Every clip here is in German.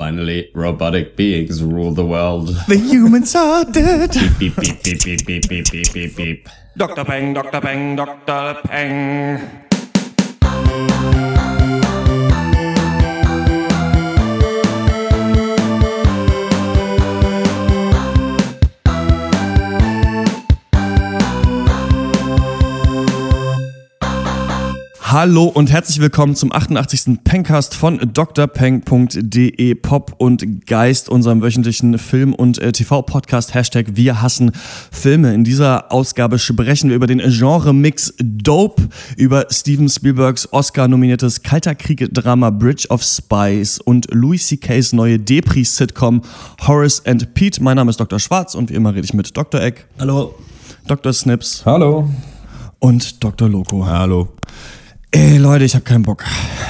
Finally, robotic beings rule the world. The humans are dead. Beep, beep, beep, beep, beep, beep, beep, beep, beep. Dr. Peng, Dr. Peng, Dr. Peng. Hallo und herzlich willkommen zum 88. Pencast von drpeng.de Pop und Geist, unserem wöchentlichen Film- und äh, TV-Podcast Hashtag Wir hassen Filme. In dieser Ausgabe sprechen wir über den Genre-Mix Dope, über Steven Spielbergs Oscar-nominiertes Kalter Krieg-Drama Bridge of Spies und Louis C.K.'s neue Depri-Sitcom Horace and Pete. Mein Name ist Dr. Schwarz und wie immer rede ich mit Dr. Eck, Hallo. Dr. Snips Hallo. und Dr. Loco. Hallo. Ey, Leute, ich hab keinen Bock.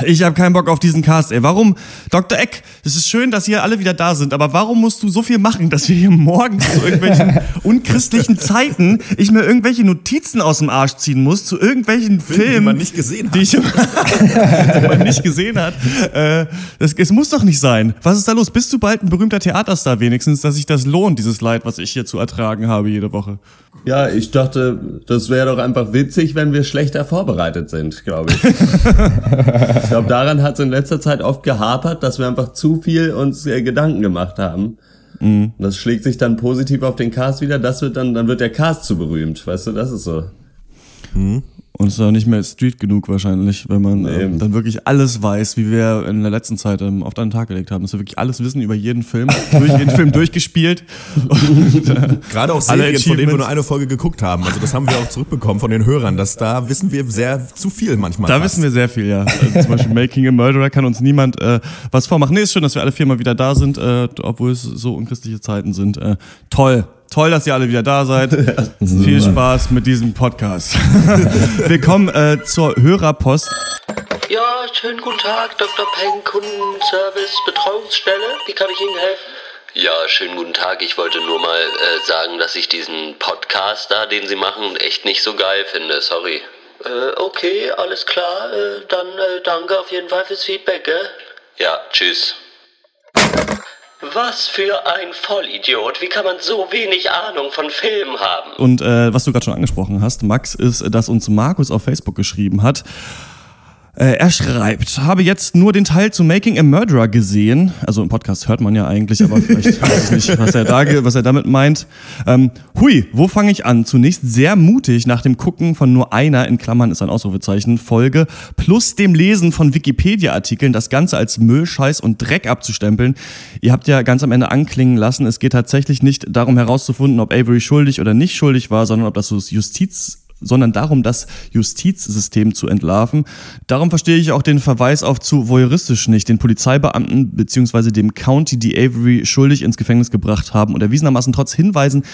Ich hab keinen Bock auf diesen Cast, ey. Warum? Dr. Eck, es ist schön, dass ihr alle wieder da sind, aber warum musst du so viel machen, dass wir hier morgens zu irgendwelchen unchristlichen Zeiten ich mir irgendwelche Notizen aus dem Arsch ziehen muss zu irgendwelchen Filmen, die man nicht gesehen hat. die, ich, die man nicht gesehen hat. Äh, das, es muss doch nicht sein. Was ist da los? Bist du bald ein berühmter Theaterstar wenigstens, dass sich das lohnt, dieses Leid, was ich hier zu ertragen habe jede Woche? Ja, ich dachte, das wäre doch einfach witzig, wenn wir schlechter vorbereitet sind, glaube ich. Ich glaube, daran hat es in letzter Zeit oft gehapert, dass wir einfach zu viel uns äh, Gedanken gemacht haben. Und das schlägt sich dann positiv auf den Cast wieder. Das wird dann, dann wird der Cast zu berühmt, weißt du? Das ist so. Und es ist auch nicht mehr Street genug wahrscheinlich, wenn man ähm, dann wirklich alles weiß, wie wir in der letzten Zeit ähm, auf den Tag gelegt haben. Dass wir wirklich alles wissen über jeden Film, durch jeden Film durchgespielt. Und, äh, Gerade auch Serien, von denen wir nur eine Folge geguckt haben. Also das haben wir auch zurückbekommen von den Hörern, dass da wissen wir sehr zu viel manchmal. da fast. wissen wir sehr viel, ja. Also zum Beispiel Making a Murderer kann uns niemand äh, was vormachen. Nee, ist schön, dass wir alle viermal wieder da sind, äh, obwohl es so unchristliche Zeiten sind. Äh, toll. Toll, dass ihr alle wieder da seid. Viel Spaß mit diesem Podcast. Willkommen äh, zur Hörerpost. Ja, schönen guten Tag, Dr. Peng, Kundenservice, Betreuungsstelle. Wie kann ich Ihnen helfen? Ja, schönen guten Tag. Ich wollte nur mal äh, sagen, dass ich diesen Podcast da, den Sie machen, echt nicht so geil finde. Sorry. Äh, okay, alles klar. Äh, dann äh, danke auf jeden Fall fürs Feedback, gell? Ja, tschüss. Was für ein Vollidiot. Wie kann man so wenig Ahnung von Filmen haben? Und äh, was du gerade schon angesprochen hast, Max, ist, dass uns Markus auf Facebook geschrieben hat. Äh, er schreibt, habe jetzt nur den Teil zu Making a Murderer gesehen. Also im Podcast hört man ja eigentlich, aber vielleicht weiß ich nicht, was er, da, was er damit meint. Ähm, hui, wo fange ich an? Zunächst sehr mutig nach dem Gucken von nur einer, in Klammern ist ein Ausrufezeichen, Folge, plus dem Lesen von Wikipedia-Artikeln, das Ganze als Müll, Scheiß und Dreck abzustempeln. Ihr habt ja ganz am Ende anklingen lassen, es geht tatsächlich nicht darum herauszufinden, ob Avery schuldig oder nicht schuldig war, sondern ob das so Justiz sondern darum, das Justizsystem zu entlarven. Darum verstehe ich auch den Verweis auf zu voyeuristisch nicht, den Polizeibeamten beziehungsweise dem County, die Avery schuldig ins Gefängnis gebracht haben und erwiesenermaßen trotz Hinweisen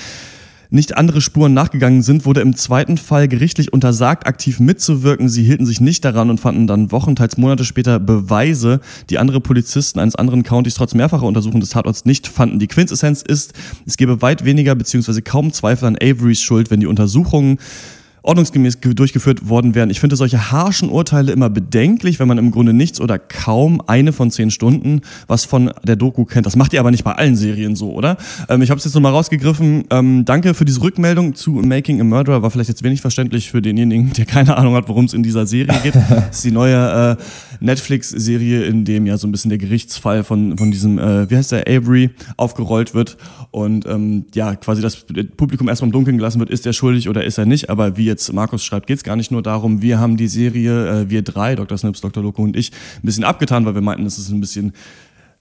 nicht andere Spuren nachgegangen sind, wurde im zweiten Fall gerichtlich untersagt, aktiv mitzuwirken. Sie hielten sich nicht daran und fanden dann Wochen, teils Monate später Beweise, die andere Polizisten eines anderen Countys trotz mehrfacher Untersuchung des Tatorts nicht fanden. Die Quintessenz ist, es gäbe weit weniger beziehungsweise kaum Zweifel an Averys Schuld, wenn die Untersuchungen ordnungsgemäß ge- durchgeführt worden wären. Ich finde solche harschen Urteile immer bedenklich, wenn man im Grunde nichts oder kaum eine von zehn Stunden was von der Doku kennt. Das macht ihr aber nicht bei allen Serien so, oder? Ähm, ich habe es jetzt nochmal rausgegriffen. Ähm, danke für diese Rückmeldung zu Making a Murderer. War vielleicht jetzt wenig verständlich für denjenigen, der keine Ahnung hat, worum es in dieser Serie geht. Das ist die neue äh, Netflix-Serie, in dem ja so ein bisschen der Gerichtsfall von, von diesem, äh, wie heißt der, Avery, aufgerollt wird. Und ähm, ja, quasi das Publikum erstmal im Dunkeln gelassen wird, ist er schuldig oder ist er nicht. Aber wie jetzt Markus schreibt, geht es gar nicht nur darum, wir haben die Serie, äh, wir drei, Dr. Snips, Dr. Loco und ich, ein bisschen abgetan, weil wir meinten, es ist ein bisschen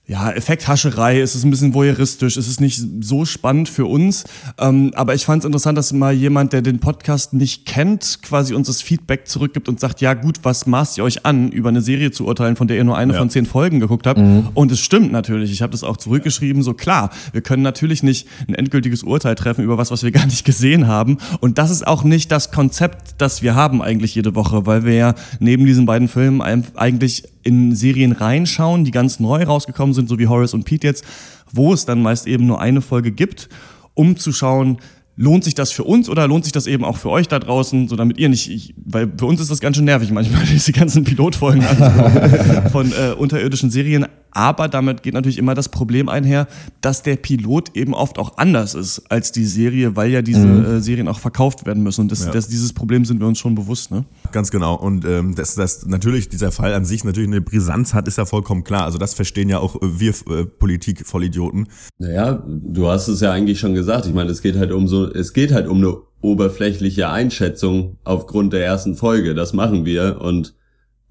ja, Effekthascherei, es ist ein bisschen voyeuristisch, es ist nicht so spannend für uns. Ähm, aber ich fand es interessant, dass mal jemand, der den Podcast nicht kennt, quasi uns das Feedback zurückgibt und sagt, ja gut, was maßt ihr euch an, über eine Serie zu urteilen, von der ihr nur eine Ja. von zehn Folgen geguckt habt? Und es stimmt natürlich, ich habe das auch zurückgeschrieben, so klar, wir können natürlich nicht ein endgültiges Urteil treffen über was, was wir gar nicht gesehen haben. Und das ist auch nicht das Konzept, das wir haben eigentlich jede Woche, weil wir ja neben diesen beiden Filmen eigentlich in Serien reinschauen, die ganz neu rausgekommen sind, so wie Horace und Pete jetzt, wo es dann meist eben nur eine Folge gibt, um zu schauen, lohnt sich das für uns oder lohnt sich das eben auch für euch da draußen, so damit ihr nicht, ich, weil für uns ist das ganz schön nervig manchmal, diese ganzen Pilotfolgen anzugucken von äh, unterirdischen Serien. Aber damit geht natürlich immer das Problem einher, dass der Pilot eben oft auch anders ist als die Serie, weil ja diese äh, Serien auch verkauft werden müssen. Und das, Ja. das, dieses Problem sind wir uns schon bewusst. Ne? Ganz genau. Und ähm, dass, dass natürlich dieser Fall an sich natürlich eine Brisanz hat, ist ja vollkommen klar. Also das verstehen ja auch äh, wir äh, Politik-Vollidioten. Naja, du hast es ja eigentlich schon gesagt. Ich meine, es geht halt um so, es geht halt um eine oberflächliche Einschätzung aufgrund der ersten Folge. Das machen wir und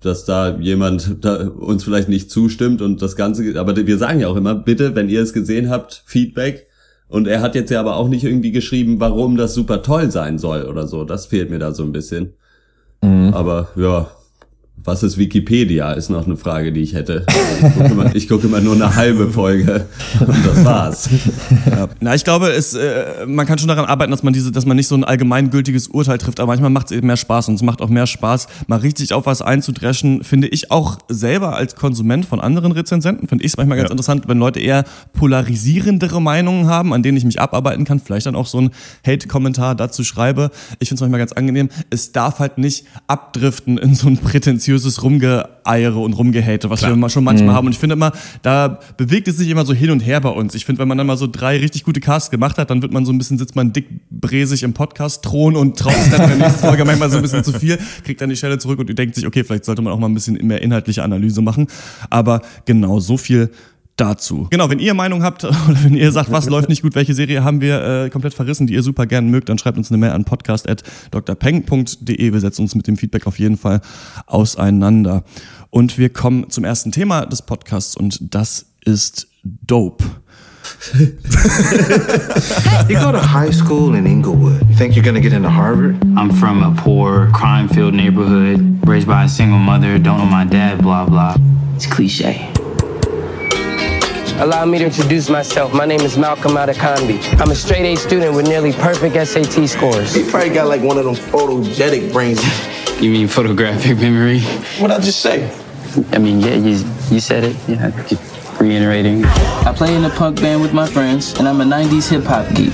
dass da jemand da uns vielleicht nicht zustimmt und das Ganze, aber wir sagen ja auch immer, bitte, wenn ihr es gesehen habt, Feedback. Und er hat jetzt ja aber auch nicht irgendwie geschrieben, warum das super toll sein soll oder so. Das fehlt mir da so ein bisschen. Aber ja, was ist Wikipedia, ist noch eine Frage, die ich hätte. Ich gucke immer, ich gucke immer nur eine halbe Folge und das war's. Ja. Na, ich glaube, es, äh, man kann schon daran arbeiten, dass man diese, dass man nicht so ein allgemeingültiges Urteil trifft, aber manchmal macht es eben mehr Spaß und es macht auch mehr Spaß, mal richtig auf was einzudreschen, finde ich auch selber als Konsument von anderen Rezensenten, finde ich es manchmal ganz Ja. interessant, wenn Leute eher polarisierendere Meinungen haben, an denen ich mich abarbeiten kann, vielleicht dann auch so ein Hate-Kommentar dazu schreibe. Ich finde es manchmal ganz angenehm. Es darf halt nicht abdriften in so ein prätentiöses Rumgeeiere und Rumgehate, was wir immer schon manchmal haben. Und ich finde immer, da bewegt es sich immer so hin und her bei uns. Ich finde, wenn man dann mal so drei richtig gute Casts gemacht hat, dann wird man so ein bisschen, sitzt man dick bräsig im Podcast-Thron und traut sich dann in der nächsten Folge manchmal so ein bisschen zu viel, kriegt dann die Stelle zurück und denkt sich, okay, vielleicht sollte man auch mal ein bisschen mehr inhaltliche Analyse machen. Aber genau, so viel dazu. Genau, wenn ihr Meinung habt oder wenn ihr sagt, was läuft nicht gut, welche Serie haben wir äh, komplett verrissen, die ihr super gern mögt, dann schreibt uns eine Mail an podcast.drpeng.de. Wir setzen uns mit dem Feedback auf jeden Fall auseinander. Und wir kommen zum ersten Thema des Podcasts und das ist Dope. You go to high school in Inglewood. You think you're gonna get into Harvard? I'm from a poor, crime filled neighborhood, raised by a single mother, don't know my dad, blah, blah. It's cliche. Allow me to introduce myself. My name is Malcolm Adekambi. I'm a straight A student with nearly perfect SAT scores. You probably got like one of them photogenic brains. You mean photographic memory? What'd I just say? I mean, yeah, you, you said it. Yeah, just reiterating. I play in a punk band with my friends, and I'm a 90s hip hop geek.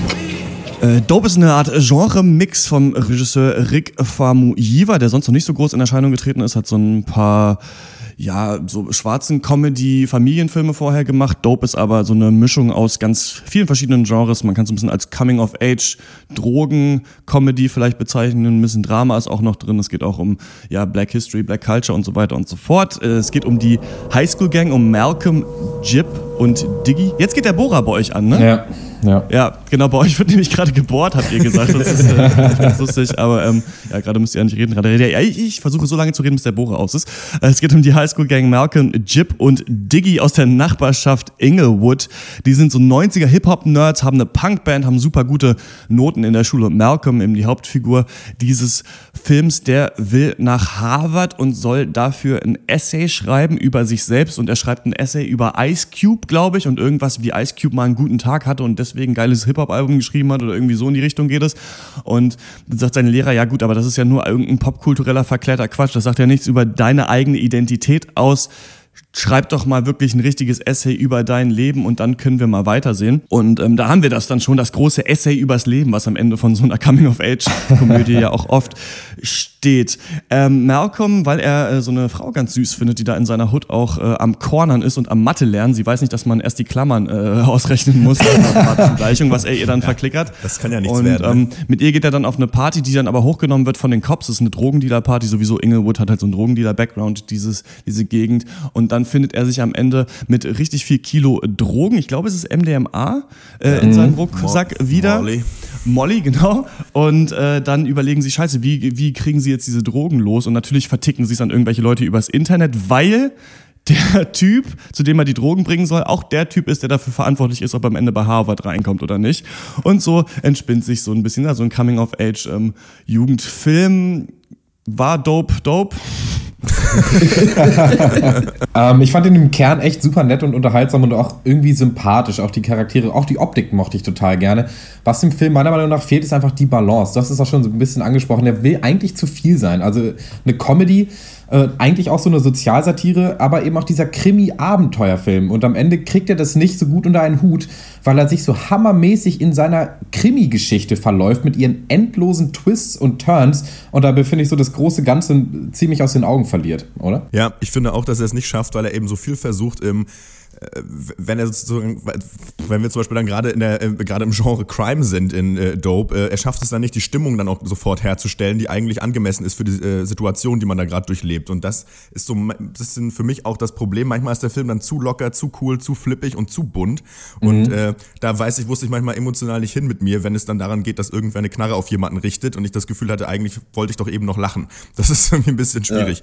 Äh, Dope ist eine Art Genre-Mix vom Regisseur Rick Famuyiwa, der sonst noch nicht so groß in Erscheinung getreten ist, hat so ein paar ja, so schwarzen Comedy-Familienfilme vorher gemacht. Dope ist aber so eine Mischung aus ganz vielen verschiedenen Genres. Man kann es ein bisschen als Coming-of-Age, Drogen-Comedy vielleicht bezeichnen. Ein bisschen Drama ist auch noch drin. Es geht auch um ja, Black History, Black Culture und so weiter und so fort. Äh, Es geht um die Highschool-Gang, um Malcolm, Jip und Diggy. Jetzt geht der Bohrer bei euch an, ne? Ja, ja. Ja, genau, bei euch wird nämlich gerade gebohrt, habt ihr gesagt. Das ist äh, ganz lustig, aber ähm, ja, gerade müsst ihr ja nicht reden. Gerade ja, ich, ich versuche so lange zu reden, bis der Bohrer aus ist. Äh, Es geht um die Highschool-Gang Malcolm, Jip und Diggy aus der Nachbarschaft Inglewood. Die sind so 90er Hip-Hop-Nerds, haben eine Punkband, haben super gute Noten in der Schule. Und Malcolm, eben die Hauptfigur dieses Films, der will nach Harvard und soll dafür ein Essay schreiben über sich selbst. Und er schreibt ein Essay über Ice Cube, glaube ich, und irgendwas, wie Ice Cube mal einen guten Tag hatte und deswegen ein geiles Hip-Hop-Album geschrieben hat oder irgendwie so in die Richtung geht es. Und dann sagt sein Lehrer, ja gut, aber das ist ja nur irgendein popkultureller verklärter Quatsch. Das sagt ja nichts über deine eigene Identität aus. Schreib doch mal wirklich ein richtiges Essay über dein Leben und dann können wir mal weitersehen. Und ähm, da haben wir das dann schon, das große Essay übers Leben, was am Ende von so einer Coming-of-Age-Komödie ja auch oft steht. Ähm, Malcolm, weil er äh, so eine Frau ganz süß findet, die da in seiner Hut auch äh, am Cornern ist und am Mathe lernen. Sie weiß nicht, dass man erst die Klammern äh, ausrechnen muss, Gleichung, was er ihr dann verklickert. das kann ja nichts und, werden, ne? Ähm, mit ihr geht er dann auf eine Party, die dann aber hochgenommen wird von den Cops. Das ist eine Drogendealer-Party, sowieso Inglewood hat halt so einen Drogendealer-Background, dieses, diese Gegend. Und dann findet er sich am Ende mit richtig viel Kilo Drogen, ich glaube es ist MDMA, äh, in seinem Rucksack Mo- wieder. Molly. Molly, genau. Und äh, dann überlegen sie, scheiße, wie, wie kriegen sie jetzt diese Drogen los? Und natürlich verticken sie es an irgendwelche Leute übers Internet, weil der Typ, zu dem er die Drogen bringen soll, auch der Typ ist, der dafür verantwortlich ist, ob er am Ende bei Harvard reinkommt oder nicht. Und so entspinnt sich so ein bisschen, ja, so ein Coming-of-Age-Jugendfilm. War dope, dope. Ähm, ich fand ihn im Kern echt super nett und unterhaltsam und auch irgendwie sympathisch. Auch die Charaktere, auch die Optik mochte ich total gerne. Was dem Film meiner Meinung nach fehlt, ist einfach die Balance. Hast es auch schon so ein bisschen angesprochen. Der will eigentlich zu viel sein. Also eine Comedy, äh, eigentlich auch so eine Sozialsatire, aber eben auch dieser Krimi-Abenteuerfilm. Und am Ende kriegt er das nicht so gut unter einen Hut, weil er sich so hammermäßig in seiner Krimi-Geschichte verläuft mit ihren endlosen Twists und Turns. Und dabei finde ich so das große Ganze ziemlich aus den Augen verliert, oder? Ja, ich finde auch, dass er es nicht schafft, weil er eben so viel versucht, im wenn er sozusagen, wenn wir zum Beispiel dann gerade in der, äh, gerade im Genre Crime sind in äh, Dope, äh, er schafft es dann nicht, die Stimmung dann auch sofort herzustellen, die eigentlich angemessen ist für die äh, Situation, die man da gerade durchlebt. Und das ist so, das ist für mich auch das Problem. Manchmal ist der Film dann zu locker, zu cool, zu flippig und zu bunt. Und Mhm. äh, da weiß ich, wusste ich manchmal emotional nicht hin mit mir, wenn es dann daran geht, dass irgendwer eine Knarre auf jemanden richtet und ich das Gefühl hatte, eigentlich wollte ich doch eben noch lachen. Das ist irgendwie ein bisschen schwierig.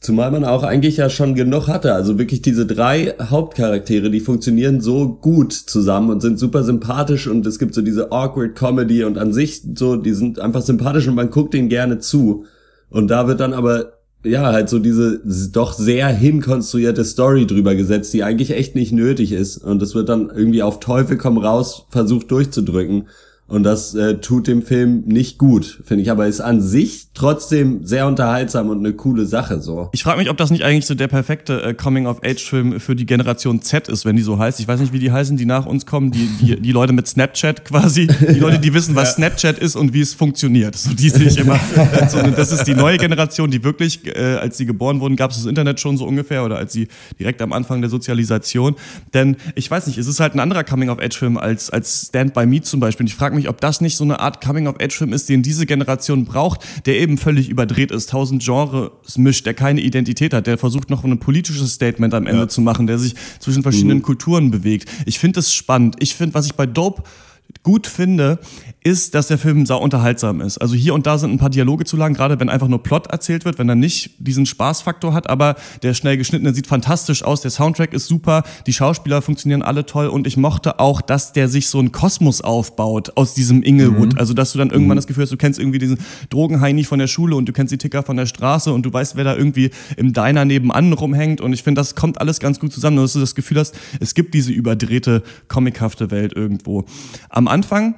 Zumal man auch eigentlich ja schon genug hatte. Also wirklich diese drei Hauptcharaktere, die funktionieren so gut zusammen und sind super sympathisch und es gibt so diese awkward Comedy und an sich so, die sind einfach sympathisch und man guckt denen gerne zu. Und da wird dann aber ja halt so diese doch sehr hinkonstruierte Story drüber gesetzt, die eigentlich echt nicht nötig ist. Und es wird dann irgendwie auf Teufel komm raus versucht durchzudrücken. Und das äh, tut dem Film nicht gut, finde ich. Aber ist an sich trotzdem sehr unterhaltsam und eine coole Sache so. Ich frage mich, ob das nicht eigentlich so der perfekte äh, Coming-of-Age-Film für die Generation Z ist, wenn die so heißt. Ich weiß nicht, wie die heißen, die nach uns kommen. Die, die, die Leute mit Snapchat quasi. Die Leute, die wissen, was Snapchat ist und wie es funktioniert. So, die sehe ich immer. so, und das ist die neue Generation, die wirklich, äh, als sie geboren wurden, gab es das Internet schon so ungefähr oder als sie direkt am Anfang der Sozialisation. Denn ich weiß nicht, es ist halt ein anderer Coming-of-Age-Film als, als Stand By Me zum Beispiel. Und ich frage mich, ob das nicht so eine Art Coming-of-Age-Film ist, den diese Generation braucht, der eben völlig überdreht ist, tausend Genres mischt, der keine Identität hat, der versucht noch ein politisches Statement am Ende zu machen, der sich zwischen verschiedenen Kulturen bewegt. Ich finde es spannend. Ich finde, was ich bei Dope gut finde, ist, dass der Film sau unterhaltsam ist. Also hier und da sind ein paar Dialoge zu lang, gerade wenn einfach nur Plot erzählt wird, wenn er nicht diesen Spaßfaktor hat, aber der schnell geschnittene sieht fantastisch aus, der Soundtrack ist super, die Schauspieler funktionieren alle toll und ich mochte auch, dass der sich so einen Kosmos aufbaut aus diesem Inglewood. Also dass du dann irgendwann das Gefühl hast, du kennst irgendwie diesen Drogenheini von der Schule und du kennst die Ticker von der Straße und du weißt, wer da irgendwie im Diner nebenan rumhängt und ich finde, das kommt alles ganz gut zusammen, dass du das Gefühl hast, es gibt diese überdrehte, comichafte Welt irgendwo. Am Anfang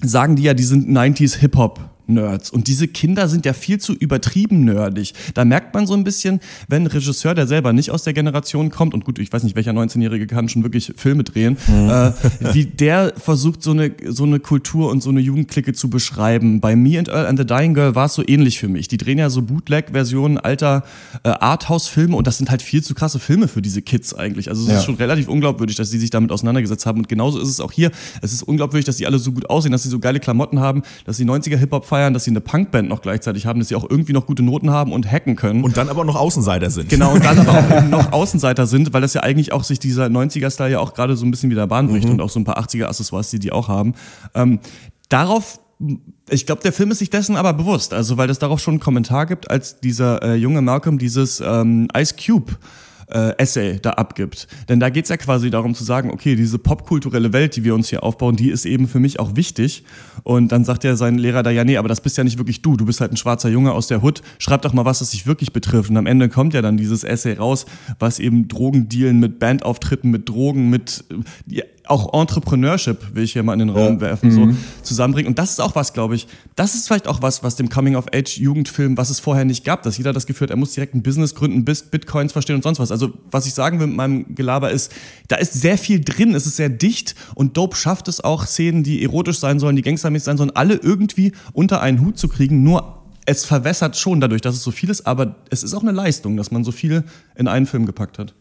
sagen die ja, die sind 90s Hip-Hop. Nerds. Und diese Kinder sind ja viel zu übertrieben nerdig. Da merkt man so ein bisschen, wenn ein Regisseur, der selber nicht aus der Generation kommt, und gut, ich weiß nicht, welcher 19-Jährige kann schon wirklich Filme drehen, äh, wie der versucht, so eine, so eine Kultur und so eine Jugendklicke zu beschreiben. Bei Me and Earl and the Dying Girl war es so ähnlich für mich. Die drehen ja so Bootleg-Versionen alter äh, Arthouse-Filme und das sind halt viel zu krasse Filme für diese Kids eigentlich. Also es Ja. ist schon relativ unglaubwürdig, dass sie sich damit auseinandergesetzt haben. Und genauso ist es auch hier. Es ist unglaubwürdig, dass die alle so gut aussehen, dass sie so geile Klamotten haben, dass sie 90er Hip-Hop feiern, dass sie eine Punkband noch gleichzeitig haben, dass sie auch irgendwie noch gute Noten haben und hacken können. Und dann aber noch Außenseiter sind. Genau, und dann aber auch noch Außenseiter sind, weil das ja eigentlich auch sich dieser 90er-Style ja auch gerade so ein bisschen wieder Bahn bricht und auch so ein paar 80er-Accessoires, die die auch haben. Ähm, darauf, ich glaube, der Film ist sich dessen aber bewusst, also weil es darauf schon einen Kommentar gibt, als dieser äh, junge Malcolm dieses ähm, Ice Cube äh, Essay da abgibt. Denn da geht's ja quasi darum zu sagen, okay, diese popkulturelle Welt, die wir uns hier aufbauen, die ist eben für mich auch wichtig. Und dann sagt ja sein Lehrer da, ja, nee, aber das bist ja nicht wirklich du. Du bist halt ein schwarzer Junge aus der Hood. Schreib doch mal was, das dich wirklich betrifft. Und am Ende kommt ja dann dieses Essay raus, was eben Drogendealen mit Bandauftritten, mit Drogen, mit ja, auch Entrepreneurship, will ich hier mal in den Raum werfen, so zusammenbringen. Und das ist auch was, glaube ich, das ist vielleicht auch was, was dem Coming-of-Age-Jugendfilm, was es vorher nicht gab, dass jeder das Gefühl hat, er muss direkt ein Business gründen, bis Bitcoins verstehen und sonst was. Also, was ich sagen will mit meinem Gelaber ist, da ist sehr viel drin, es ist sehr dicht und Dope schafft es auch, Szenen, die erotisch sein sollen, die gangstermäßig sein sollen, alle irgendwie unter einen Hut zu kriegen, nur es verwässert schon dadurch, dass es so viel ist, aber es ist auch eine Leistung, dass man so viel in einen Film gepackt hat.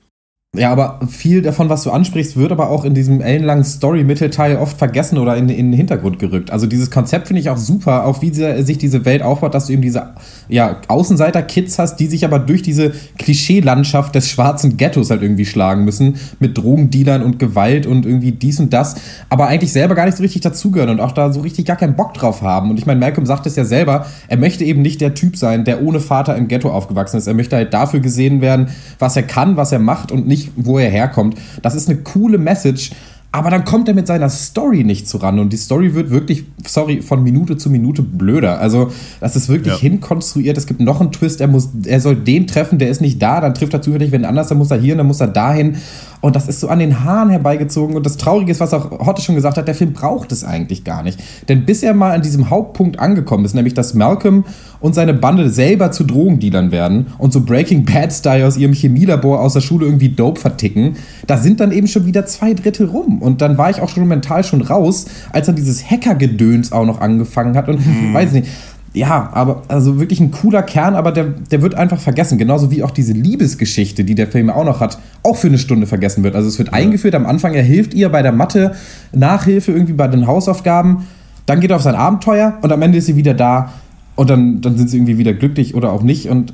Ja, aber viel davon, was du ansprichst, wird aber auch in diesem ellenlangen Story-Mittelteil oft vergessen oder in, in den Hintergrund gerückt. Also dieses Konzept finde ich auch super, auch wie sie, sich diese Welt aufbaut, dass du eben diese ja, Außenseiter-Kids hast, die sich aber durch diese Klischee-Landschaft des schwarzen Ghettos halt irgendwie schlagen müssen, mit Drogendealern und Gewalt und irgendwie dies und das, aber eigentlich selber gar nicht so richtig dazugehören und auch da so richtig gar keinen Bock drauf haben. Und ich meine, Malcolm sagt es ja selber, er möchte eben nicht der Typ sein, der ohne Vater im Ghetto aufgewachsen ist. Er möchte halt dafür gesehen werden, was er kann, was er macht und nicht, wo er herkommt. Das ist eine coole Message. Aber dann kommt er mit seiner Story nicht zuran und die Story wird wirklich, sorry, von Minute zu Minute blöder. Also, das ist wirklich Ja. hinkonstruiert. Es gibt noch einen Twist, er, muss, er soll den treffen, der ist nicht da, dann trifft er zufällig wenn anders, dann muss er hier, dann muss er dahin. Und das ist so an den Haaren herbeigezogen. Und das Traurige ist, was auch Hotte schon gesagt hat, der Film braucht es eigentlich gar nicht. Denn bis er mal an diesem Hauptpunkt angekommen ist, nämlich dass Malcolm und seine Bande selber zu Drogendealern werden und so Breaking Bad-Style aus ihrem Chemielabor aus der Schule irgendwie Dope verticken, da sind dann eben schon wieder zwei Drittel rum. Und dann war ich auch schon mental schon raus, als dann dieses Hacker-Gedöns auch noch angefangen hat. Und weiß nicht, ja, aber also wirklich ein cooler Kern, aber der, der wird einfach vergessen. Genauso wie auch diese Liebesgeschichte, die der Film auch noch hat, auch für eine Stunde vergessen wird. Also es wird ja. eingeführt, am Anfang er hilft ihr bei der Mathe, Nachhilfe irgendwie bei den Hausaufgaben, dann geht er auf sein Abenteuer und am Ende ist sie wieder da und dann, dann sind sie irgendwie wieder glücklich oder auch nicht. Und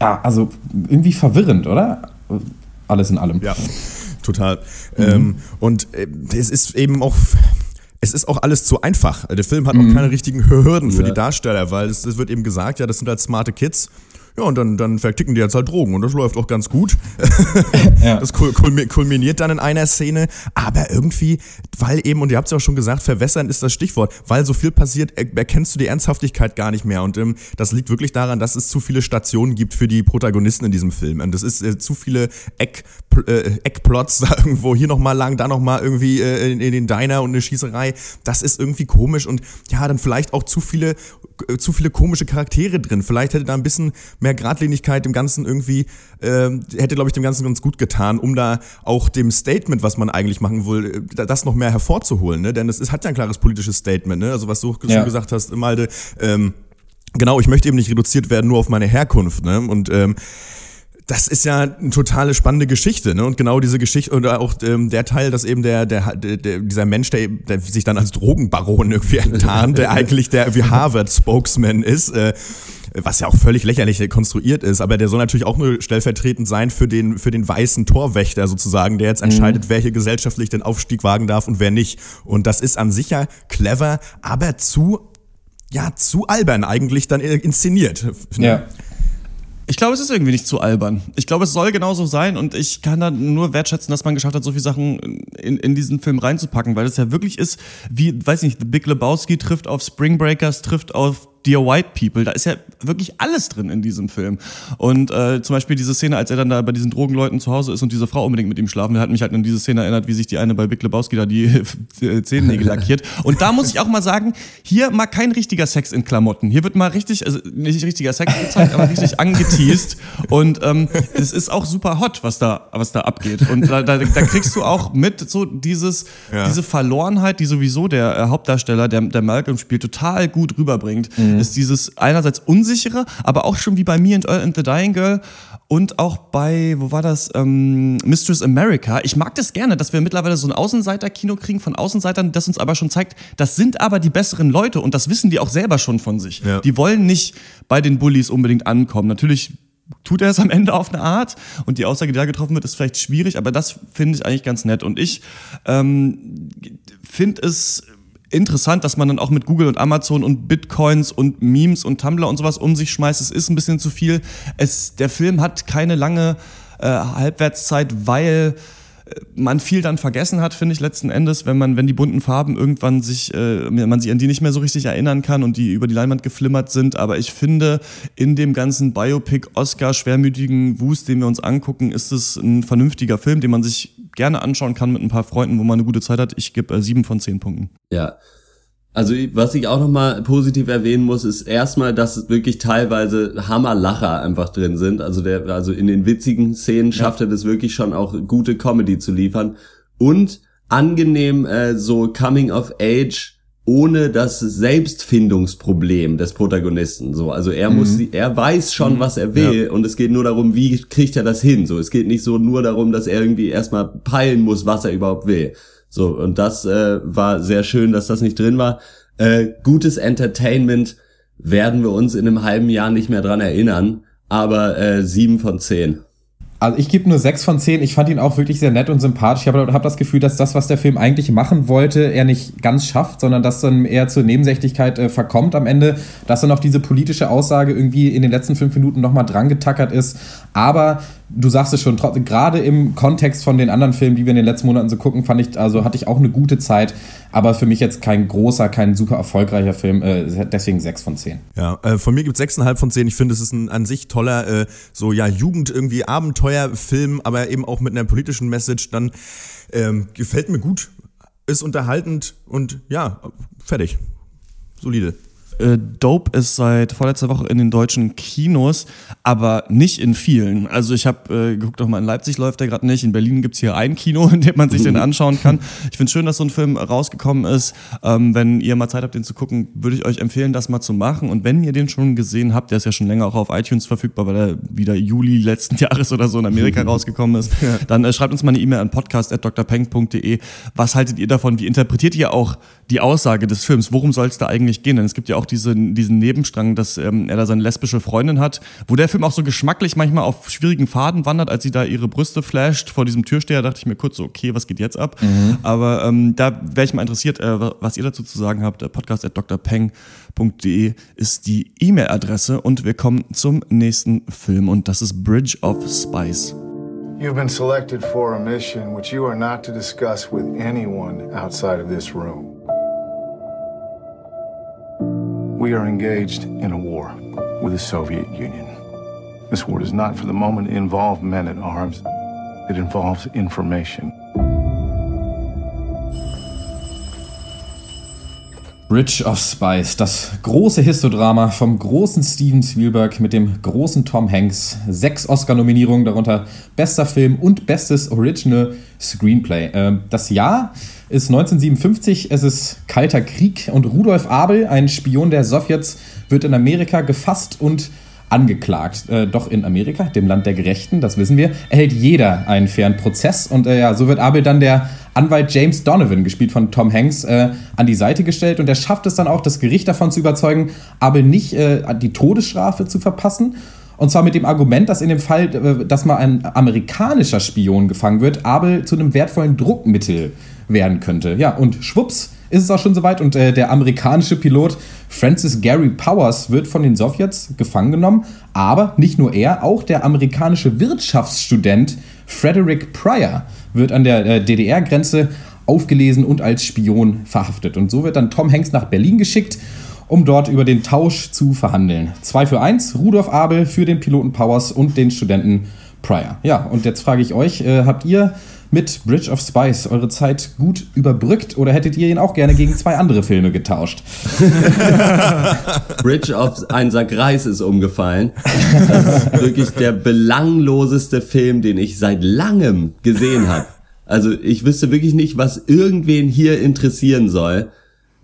ja, also irgendwie verwirrend, oder? Alles in allem. Ja, total. Mhm. Ähm, und äh, es ist eben auch es ist auch alles zu einfach. Der Film hat mhm. auch keine richtigen Hürden für ja. die Darsteller, weil es, es, wird eben gesagt, ja, das sind halt smarte Kids ja, und dann, dann verticken die jetzt halt Drogen und das läuft auch ganz gut. ja. Das kulminiert dann in einer Szene, aber irgendwie, weil eben, und ihr habt es ja auch schon gesagt, verwässern ist das Stichwort, weil so viel passiert, erkennst du die Ernsthaftigkeit gar nicht mehr. Und ähm, das liegt wirklich daran, dass es zu viele Stationen gibt für die Protagonisten in diesem Film. Und das ist äh, zu viele Eck, äh, Eckplots da irgendwo, hier nochmal lang, da nochmal irgendwie äh, in, in den Diner und eine Schießerei. Das ist irgendwie komisch und ja, dann vielleicht auch zu viele, äh, zu viele komische Charaktere drin. Vielleicht hätte da ein bisschen mehr Geradlinigkeit dem Ganzen irgendwie, äh, hätte, glaube ich, dem Ganzen ganz gut getan, um da auch dem Statement, was man eigentlich machen will, äh, das noch mehr hervorzuholen. Ne? Denn es, es hat ja ein klares politisches Statement, ne? Also was du ja. schon gesagt hast, Malde, ähm, genau, ich möchte eben nicht reduziert werden nur auf meine Herkunft. Ne? Und ähm, das ist ja eine totale spannende Geschichte, ne? Und genau diese Geschichte oder auch ähm, der Teil, dass eben der, der, der dieser Mensch, der, der sich dann als Drogenbaron irgendwie enttarnt, der eigentlich der wie Harvard Spokesman ist, äh, was ja auch völlig lächerlich konstruiert ist, aber der soll natürlich auch nur stellvertretend sein für den, für den weißen Torwächter sozusagen, der jetzt entscheidet, mhm. wer hier gesellschaftlich den Aufstieg wagen darf und wer nicht. Und das ist an sich ja clever, aber zu, ja, zu albern eigentlich dann inszeniert. Ja. Ich glaube, es ist irgendwie nicht zu albern. Ich glaube, es soll genauso sein und ich kann da nur wertschätzen, dass man geschafft hat, so viele Sachen in, in diesen Film reinzupacken, weil es ja wirklich ist, wie, weiß nicht, The Big Lebowski trifft auf Spring Breakers, trifft auf Dear White People. Da ist ja wirklich alles drin in diesem Film. Und äh, zum Beispiel diese Szene, als er dann da bei diesen Drogenleuten zu Hause ist und diese Frau unbedingt mit ihm schlafen will, hat mich halt an diese Szene erinnert, wie sich die eine bei Big Lebowski da die äh, Zehennägel lackiert. Und da muss ich auch mal sagen, hier mal kein richtiger Sex in Klamotten. Hier wird mal richtig, also nicht richtiger Sex gezeigt, aber richtig angeteased. Und ähm, es ist auch super hot, was da, was da abgeht. Und da, da, da kriegst du auch mit so dieses, ja. diese Verlorenheit, die sowieso der äh, Hauptdarsteller, der, der Malcolm spielt, total gut rüberbringt. Mhm mhm. ist dieses einerseits unsichere, aber auch schon wie bei Me and, and the Dying Girl und auch bei, wo war das, ähm, Mistress America. Ich mag das gerne, dass wir mittlerweile so ein Außenseiter-Kino kriegen von Außenseitern, das uns aber schon zeigt, das sind aber die besseren Leute und das wissen die auch selber schon von sich. Ja. Die wollen nicht bei den Bullies unbedingt ankommen. Natürlich tut er es am Ende auf eine Art und die Aussage, die da getroffen wird, ist vielleicht schwierig, aber das finde ich eigentlich ganz nett und ich ähm, finde es interessant, dass man dann auch mit Google und Amazon und Bitcoins und Memes und Tumblr und sowas um sich schmeißt. Es ist ein bisschen zu viel. Es, der Film hat keine lange äh, Halbwertszeit, weil man viel dann vergessen hat, finde ich letzten Endes, wenn man, wenn die bunten Farben irgendwann sich, äh, man sich an die nicht mehr so richtig erinnern kann und die über die Leinwand geflimmert sind. Aber ich finde, in dem ganzen Biopic Oscar schwermütigen Wust, den wir uns angucken, ist es ein vernünftiger Film, den man sich gerne anschauen kann mit ein paar Freunden, wo man eine gute Zeit hat. Ich gebe äh, sieben von zehn Punkten. Ja. Also was ich auch nochmal positiv erwähnen muss, ist erstmal, dass wirklich teilweise Hammerlacher einfach drin sind. Also der, also in den witzigen Szenen schafft er das wirklich schon auch gute Comedy zu liefern und angenehm äh, so Coming of Age ohne das Selbstfindungsproblem des Protagonisten. So, also er muss, mhm. er weiß schon, mhm. was er will, ja. und es geht nur darum, wie kriegt er das hin. So, es geht nicht so nur darum, dass er irgendwie erstmal peilen muss, was er überhaupt will. So, und das äh, war sehr schön, dass das nicht drin war. Äh, gutes Entertainment werden wir uns in einem halben Jahr nicht mehr dran erinnern, aber äh, sieben von zehn. Also ich gebe nur sechs von zehn. Ich fand ihn auch wirklich sehr nett und sympathisch. Ich habe hab das Gefühl, dass das, was der Film eigentlich machen wollte, er nicht ganz schafft, sondern dass dann eher zur Nebensächlichkeit äh, verkommt am Ende. Dass dann auch diese politische Aussage irgendwie in den letzten fünf Minuten nochmal dran getackert ist. Aber du sagst es schon, gerade im Kontext von den anderen Filmen, die wir in den letzten Monaten so gucken, fand ich, also hatte ich auch eine gute Zeit, aber für mich jetzt kein großer, kein super erfolgreicher Film, äh, deswegen sechs von zehn. Ja, äh, von mir gibt es sechseinhalb von zehn. Ich finde, es ist ein an sich toller, äh, so ja, Jugend irgendwie Abenteuerfilm, aber eben auch mit einer politischen Message. Dann ähm, gefällt mir gut, ist unterhaltend und ja, fertig. Solide. Äh, Dope ist seit vorletzter Woche in den deutschen Kinos, aber nicht in vielen. Also ich habe äh, geguckt, auch mal in Leipzig läuft der gerade nicht. In Berlin gibt's hier ein Kino, in dem man sich den anschauen kann. Ich finde schön, dass so ein Film rausgekommen ist. Ähm, wenn ihr mal Zeit habt, den zu gucken, würde ich euch empfehlen, das mal zu machen. Und wenn ihr den schon gesehen habt, der ist ja schon länger auch auf iTunes verfügbar, weil er wieder Juli letzten Jahres oder so in Amerika rausgekommen ist, dann äh, schreibt uns mal eine E-Mail an podcast.drpeng.de. Was haltet ihr davon? Wie interpretiert ihr auch die Aussage des Films? Worum soll es da eigentlich gehen? Denn es gibt ja auch diesen, diesen Nebenstrang, dass ähm, er da seine lesbische Freundin hat, wo der Film auch so geschmacklich manchmal auf schwierigen Faden wandert, als sie da ihre Brüste flasht vor diesem Türsteher, dachte ich mir kurz so, okay, was geht jetzt ab? Aber ähm, da wäre ich mal interessiert, äh, was ihr dazu zu sagen habt. Podcast.drpeng.de ist die E-Mail-Adresse und wir kommen zum nächsten Film und das ist Bridge of Spice. You've been selected for a mission which you are not to discuss with anyone outside of this room. We are engaged in a war with the Soviet Union. This war does not for the moment involve men at arms, it involves information. Bridge of Spice, das große Histodrama vom großen Steven Spielberg mit dem großen Tom Hanks. Sechs Oscar-Nominierungen, darunter bester Film und bestes Original Screenplay. Ähm, Das Jahr ist 1957, es ist Kalter Krieg und Rudolf Abel, ein Spion der Sowjets, wird in Amerika gefasst und angeklagt. Äh, doch in Amerika, dem Land der Gerechten, das wissen wir, erhält jeder einen fairen Prozess und äh, ja, so wird Abel dann der Anwalt James Donovan, gespielt von Tom Hanks, äh, an die Seite gestellt und er schafft es dann auch, das Gericht davon zu überzeugen, Abel nicht äh, die Todesstrafe zu verpassen. Und zwar mit dem Argument, dass in dem Fall, äh, dass mal ein amerikanischer Spion gefangen wird, Abel zu einem wertvollen Druckmittel werden könnte. Ja, und schwupps ist es auch schon soweit und äh, der amerikanische Pilot Francis Gary Powers wird von den Sowjets gefangen genommen, aber nicht nur er, auch der amerikanische Wirtschaftsstudent Frederick Pryor wird an der äh, DDR-Grenze aufgelesen und als Spion verhaftet. Und so wird dann Tom Hanks nach Berlin geschickt, um dort über den Tausch zu verhandeln. Zwei für eins, Rudolf Abel für den Piloten Powers und den Studenten Pryor. Ja, und jetzt frage ich euch, äh, habt ihr mit Bridge of Spice eure Zeit gut überbrückt oder hättet ihr ihn auch gerne gegen zwei andere Filme getauscht? Bridge of ein Sack Reis ist umgefallen. Das ist wirklich der belangloseste Film, den ich seit langem gesehen habe. Also ich wüsste wirklich nicht, was irgendwen hier interessieren soll.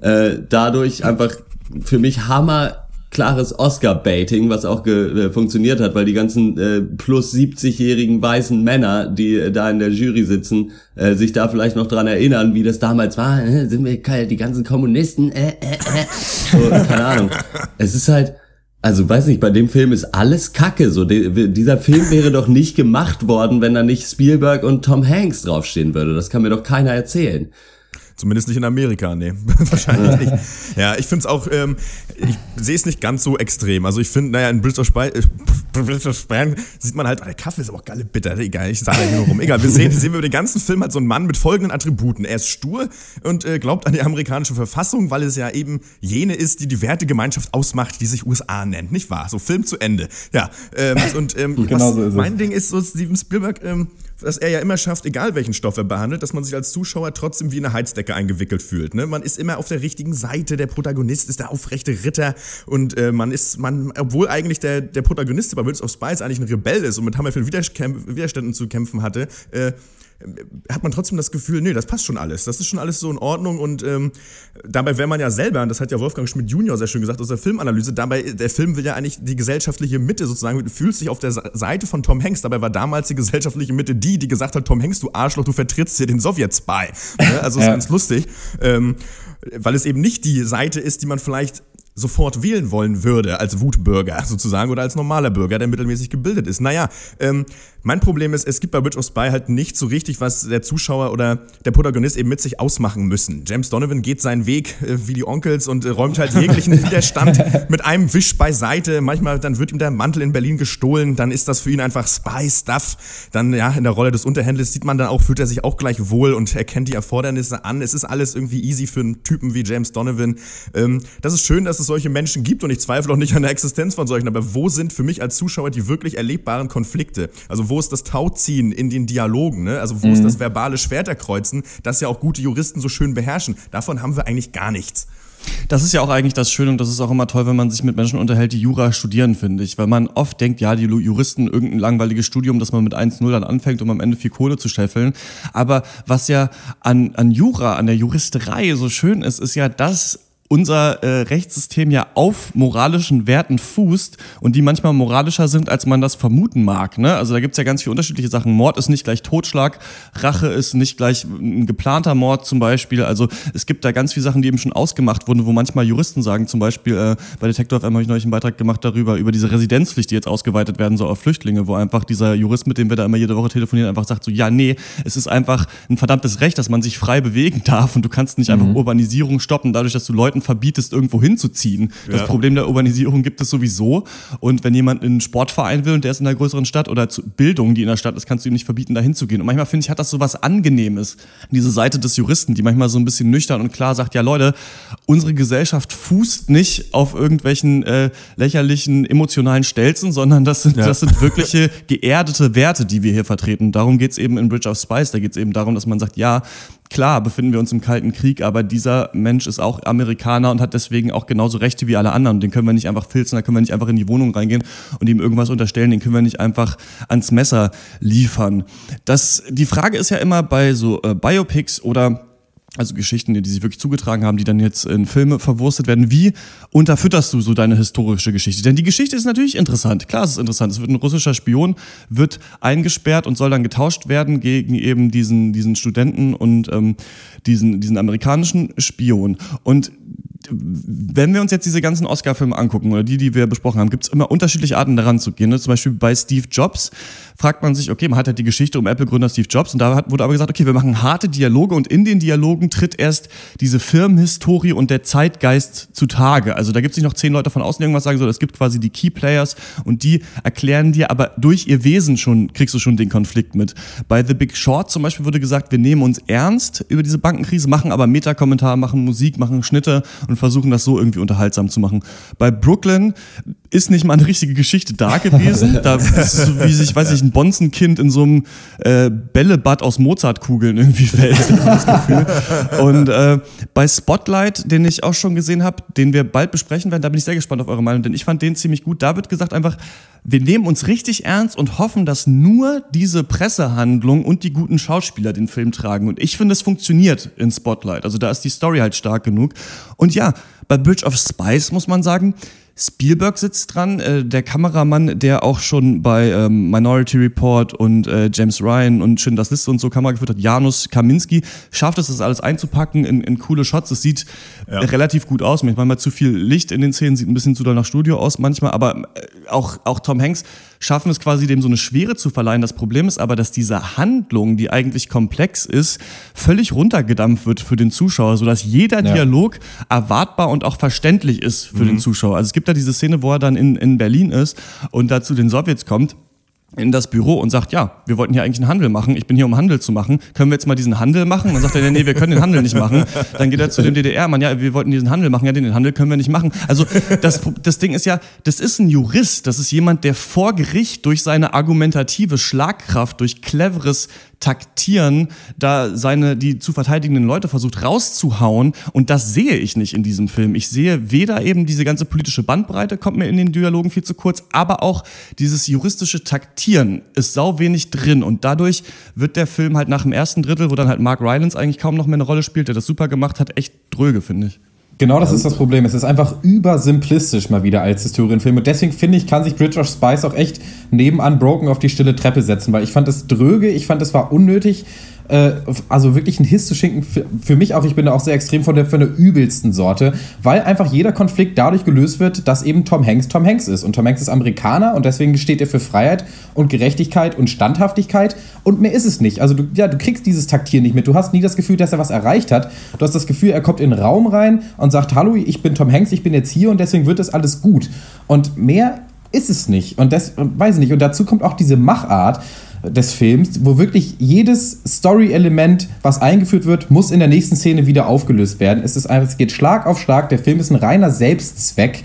Äh, dadurch einfach für mich hammer klares Oscar-Baiting, was auch äh, funktioniert hat, weil die ganzen äh, plus 70-jährigen weißen Männer, die äh, da in der Jury sitzen, äh, sich da vielleicht noch dran erinnern, wie das damals war. Äh, sind wir die ganzen Kommunisten, äh, äh, äh. So, keine Ahnung. Es ist halt, also weiß nicht, bei dem Film ist alles Kacke. So de, dieser Film wäre doch nicht gemacht worden, wenn da nicht Spielberg und Tom Hanks draufstehen würde. Das kann mir doch keiner erzählen. Zumindest nicht in Amerika, nee. Wahrscheinlich nicht. Ja, ich finde es auch, ähm, ich sehe es nicht ganz so extrem. Also ich finde, naja, in Spy, äh, Spy sieht man halt, oh, der Kaffee ist aber auch geile bitter, egal, ich sage hier nur rum. Egal, wir sehen, sehen wir über den ganzen Film halt so einen Mann mit folgenden Attributen. Er ist stur und äh, glaubt an die amerikanische Verfassung, weil es ja eben jene ist, die die Wertegemeinschaft ausmacht, die sich USA nennt, nicht wahr? So, Film zu Ende. Ja, ähm, und ähm, Genau was so mein Ding ist so, Steven Spielberg, ähm, dass er ja immer schafft, egal welchen Stoff er behandelt, dass man sich als Zuschauer trotzdem wie in eine Heizdecke eingewickelt fühlt. Ne? Man ist immer auf der richtigen Seite, der Protagonist ist der aufrechte Ritter und äh, man ist, man, obwohl eigentlich der, der Protagonist bei Bridge of Spies eigentlich ein Rebell ist und mit hammervielen Widerständen zu kämpfen hatte, äh, hat man trotzdem das Gefühl, nee, das passt schon alles. Das ist schon alles so in Ordnung und ähm, dabei wäre man ja selber, und das hat ja Wolfgang Schmidt Junior sehr schön gesagt aus der Filmanalyse, dabei, der Film will ja eigentlich die gesellschaftliche Mitte sozusagen, du fühlst dich auf der Seite von Tom Hanks, dabei war damals die gesellschaftliche Mitte die, die gesagt hat, Tom Hanks, du Arschloch, du vertrittst hier den Sowjet-Spy. Ne? Also ist Ja. ganz lustig, ähm, weil es eben nicht die Seite ist, die man vielleicht sofort wählen wollen würde als Wutbürger sozusagen oder als normaler Bürger, der mittelmäßig gebildet ist. Naja, ähm, mein Problem ist, es gibt bei Bridge of Spy halt nicht so richtig, was der Zuschauer oder der Protagonist eben mit sich ausmachen müssen. James Donovan geht seinen Weg äh, wie die Onkels und äh, räumt halt jeglichen Widerstand mit einem Wisch beiseite. Manchmal, dann wird ihm der Mantel in Berlin gestohlen, dann ist das für ihn einfach Spy-Stuff. Dann, ja, in der Rolle des Unterhändlers sieht man dann auch, fühlt er sich auch gleich wohl und erkennt die Erfordernisse an. Es ist alles irgendwie easy für einen Typen wie James Donovan. Ähm, das ist schön, dass es solche Menschen gibt und ich zweifle auch nicht an der Existenz von solchen, aber wo sind für mich als Zuschauer die wirklich erlebbaren Konflikte? Also wo ist das Tauziehen in den Dialogen? Ne? Also wo ist das verbale Schwerterkreuzen, das ja auch gute Juristen so schön beherrschen? Davon haben wir eigentlich gar nichts. Das ist ja auch eigentlich das Schöne und das ist auch immer toll, wenn man sich mit Menschen unterhält, die Jura studieren, finde ich. Weil man oft denkt, ja, die Juristen irgendein langweiliges Studium, dass man mit 1-0 dann anfängt, um am Ende viel Kohle zu scheffeln. Aber was ja an, an Jura, an der Juristerei so schön ist, ist ja, dass unser äh, Rechtssystem ja auf moralischen Werten fußt und die manchmal moralischer sind, als man das vermuten mag. Ne? Also da gibt's ja ganz viele unterschiedliche Sachen. Mord ist nicht gleich Totschlag, Rache ist nicht gleich ein geplanter Mord zum Beispiel. Also es gibt da ganz viele Sachen, die eben schon ausgemacht wurden, wo manchmal Juristen sagen, zum Beispiel äh, bei Detektor FM habe ich neulich einen Beitrag gemacht darüber, über diese Residenzpflicht, die jetzt ausgeweitet werden soll auf Flüchtlinge, wo einfach dieser Jurist, mit dem wir da immer jede Woche telefonieren, einfach sagt so, ja, nee, es ist einfach ein verdammtes Recht, dass man sich frei bewegen darf und du kannst nicht einfach Mhm. Urbanisierung stoppen, dadurch, dass du Leuten verbietest, irgendwo hinzuziehen. Das Ja. Problem der Urbanisierung gibt es sowieso. Und wenn jemand in einen Sportverein will und der ist in einer größeren Stadt oder zu Bildung, die in der Stadt ist, kannst du ihm nicht verbieten, da hinzugehen. Und manchmal finde ich, hat das so was Angenehmes. Diese Seite des Juristen, die manchmal so ein bisschen nüchtern und klar sagt, ja Leute, unsere Gesellschaft fußt nicht auf irgendwelchen äh, lächerlichen emotionalen Stelzen, sondern das sind, Ja. das sind wirkliche geerdete Werte, die wir hier vertreten. Darum geht's eben in Bridge of Spice. Da geht's eben darum, dass man sagt, ja, klar befinden wir uns im Kalten Krieg, aber dieser Mensch ist auch Amerikaner und hat deswegen auch genauso Rechte wie alle anderen. Den können wir nicht einfach filzen, da können wir nicht einfach in die Wohnung reingehen und ihm irgendwas unterstellen, den können wir nicht einfach ans Messer liefern. Das, die Frage ist ja immer bei so äh, Biopics oder also Geschichten, die sich wirklich zugetragen haben, die dann jetzt in Filme verwurstet werden. Wie unterfütterst du so deine historische Geschichte? Denn die Geschichte ist natürlich interessant. Klar, es ist interessant. Es wird ein russischer Spion, wird eingesperrt und soll dann getauscht werden gegen eben diesen, diesen Studenten und ähm, diesen, diesen amerikanischen Spion. Und wenn wir uns jetzt diese ganzen Oscar-Filme angucken oder die, die wir besprochen haben, gibt es immer unterschiedliche Arten daran zu gehen. Ne? Zum Beispiel bei Steve Jobs fragt man sich, okay, man hat ja die Geschichte um Apple-Gründer Steve Jobs und da hat, wurde aber gesagt, okay, wir machen harte Dialoge und in den Dialogen tritt erst diese Firmenhistorie und der Zeitgeist zutage. Also da gibt es nicht noch zehn Leute von außen, die irgendwas sagen, sondern es gibt quasi die Key Players und die erklären dir, aber durch ihr Wesen schon kriegst du schon den Konflikt mit. Bei The Big Short zum Beispiel wurde gesagt, wir nehmen uns ernst über diese Bankenkrise, machen aber Metakommentar, machen Musik, machen Schnitte und versuchen das so irgendwie unterhaltsam zu machen. Bei Brooklyn ist nicht mal eine richtige Geschichte da gewesen. Da ist es so, wie sich, weiß ich, ein Bonzenkind in so einem äh, Bällebad aus Mozartkugeln irgendwie fällt. Und äh, bei Spotlight, den ich auch schon gesehen habe, den wir bald besprechen werden, da bin ich sehr gespannt auf eure Meinung, denn ich fand den ziemlich gut. Da wird gesagt einfach, wir nehmen uns richtig ernst und hoffen, dass nur diese Pressehandlung und die guten Schauspieler den Film tragen. Und ich finde, es funktioniert in Spotlight. Also da ist die Story halt stark genug. Und ja, bei Bridge of Spice muss man sagen, Spielberg sitzt dran, äh, der Kameramann, der auch schon bei ähm, Minority Report und äh, James Ryan und Schindlers Liste und so Kamera geführt hat, Janusz Kaminski, schafft es, das alles einzupacken in, in coole Shots. Es sieht Ja. äh, relativ gut aus. Manchmal zu viel Licht in den Szenen, sieht ein bisschen zu doll nach Studio aus manchmal, aber äh, auch, auch Tom Hanks schaffen es quasi, dem so eine Schwere zu verleihen. Das Problem ist aber, dass diese Handlung, die eigentlich komplex ist, völlig runtergedampft wird für den Zuschauer, sodass jeder Ja. Dialog erwartbar und auch verständlich ist für den Zuschauer. Also es gibt da diese Szene, wo er dann in, in Berlin ist und da zu den Sowjets kommt in das Büro und sagt, ja, wir wollten hier eigentlich einen Handel machen, ich bin hier, um Handel zu machen, können wir jetzt mal diesen Handel machen? Dann sagt er, nee, wir können den Handel nicht machen. Dann geht er zu dem DDR-Mann, ja, wir wollten diesen Handel machen, ja, den Handel können wir nicht machen. Also das, das Ding ist ja, das ist ein Jurist, das ist jemand, der vor Gericht durch seine argumentative Schlagkraft, durch cleveres Taktieren da seine, die zu verteidigenden Leute versucht rauszuhauen. Und das sehe ich nicht in diesem Film. Ich sehe weder eben diese ganze politische Bandbreite, kommt mir in den Dialogen viel zu kurz, aber auch dieses juristische Taktieren ist sau wenig drin. Und dadurch wird der Film halt nach dem ersten Drittel, wo dann halt Mark Rylance eigentlich kaum noch mehr eine Rolle spielt, der das super gemacht hat, echt dröge, finde ich. Genau das ist das Problem. Es ist einfach übersimplistisch mal wieder als Historienfilm. Und deswegen finde ich, kann sich Bridge of Spice auch echt neben Unbroken auf die stille Treppe setzen, weil ich fand es dröge, ich fand es war unnötig. Äh, also wirklich ein Hiss-zu-Schinken für, für mich auch. Ich bin da auch sehr extrem von der, von der übelsten Sorte, weil einfach jeder Konflikt dadurch gelöst wird, dass eben Tom Hanks Tom Hanks ist. Und Tom Hanks ist Amerikaner und deswegen steht er für Freiheit und Gerechtigkeit und Standhaftigkeit. Und mehr ist es nicht. Also du, ja, du kriegst dieses Taktieren nicht mit. Du hast nie das Gefühl, dass er was erreicht hat. Du hast das Gefühl, er kommt in den Raum rein und sagt, hallo, ich bin Tom Hanks, ich bin jetzt hier und deswegen wird das alles gut. Und mehr ist es nicht. Und das weiß ich nicht. Und dazu kommt auch diese Machart des Films, wo wirklich jedes Story-Element, was eingeführt wird, muss in der nächsten Szene wieder aufgelöst werden. Es, ist, es geht Schlag auf Schlag. Der Film ist ein reiner Selbstzweck.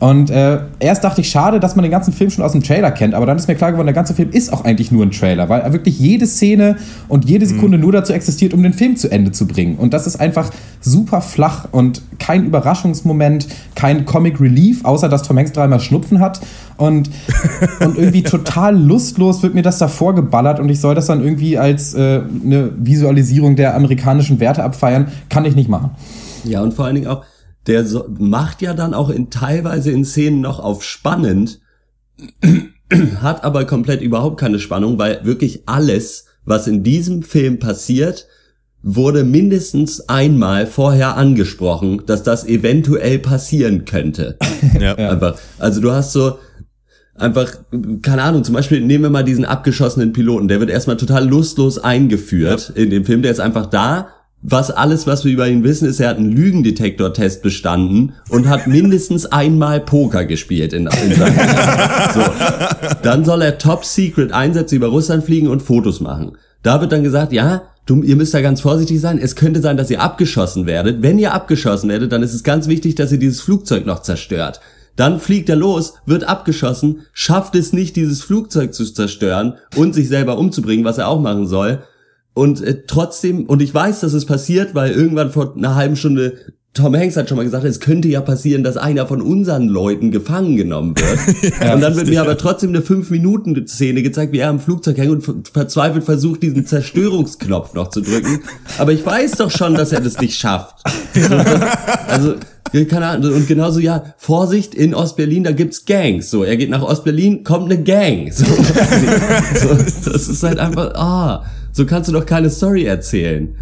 Und äh, erst dachte ich, schade, dass man den ganzen Film schon aus dem Trailer kennt, aber dann ist mir klar geworden, der ganze Film ist auch eigentlich nur ein Trailer, weil wirklich jede Szene und jede Sekunde nur dazu existiert, um den Film zu Ende zu bringen. Und das ist einfach super flach und kein Überraschungsmoment, kein Comic Relief, außer dass Tom Hanks dreimal Schnupfen hat. Und, und irgendwie total lustlos wird mir das davor geballert und ich soll das dann irgendwie als äh, eine Visualisierung der amerikanischen Werte abfeiern. Kann ich nicht machen. Ja, und vor allen Dingen auch, der so, macht ja dann auch in teilweise in Szenen noch auf spannend, hat aber komplett überhaupt keine Spannung, weil wirklich alles, was in diesem Film passiert, wurde mindestens einmal vorher angesprochen, dass das eventuell passieren könnte. Ja. Einfach. Also du hast so einfach, keine Ahnung, zum Beispiel nehmen wir mal diesen abgeschossenen Piloten, der wird erstmal total lustlos eingeführt ja. in dem Film, der ist einfach da, was alles, was wir über ihn wissen, ist, er hat einen Lügendetektor-Test bestanden und hat mindestens einmal Poker gespielt in, in seinem so. Dann soll er Top Secret Einsätze über Russland fliegen und Fotos machen. Da wird dann gesagt, ja, du, ihr müsst da ganz vorsichtig sein. Es könnte sein, dass ihr abgeschossen werdet. Wenn ihr abgeschossen werdet, dann ist es ganz wichtig, dass ihr dieses Flugzeug noch zerstört. Dann fliegt er los, wird abgeschossen, schafft es nicht, dieses Flugzeug zu zerstören und sich selber umzubringen, was er auch machen soll und äh, trotzdem, und ich weiß, dass es passiert, weil irgendwann vor einer halben Stunde Tom Hanks hat schon mal gesagt, es könnte ja passieren, dass einer von unseren Leuten gefangen genommen wird. ja, und dann wird mir aber trotzdem eine 5-Minuten-Szene gezeigt, wie er am Flugzeug hängt und verzweifelt versucht, diesen Zerstörungsknopf noch zu drücken. Aber ich weiß doch schon, dass er das nicht schafft. also, keine Ahnung. Und genauso, ja, Vorsicht, in Ostberlin, da gibt's Gangs. So, er geht nach Ostberlin, kommt eine Gang. So, so, das ist halt einfach, ah. So kannst du doch keine Story erzählen.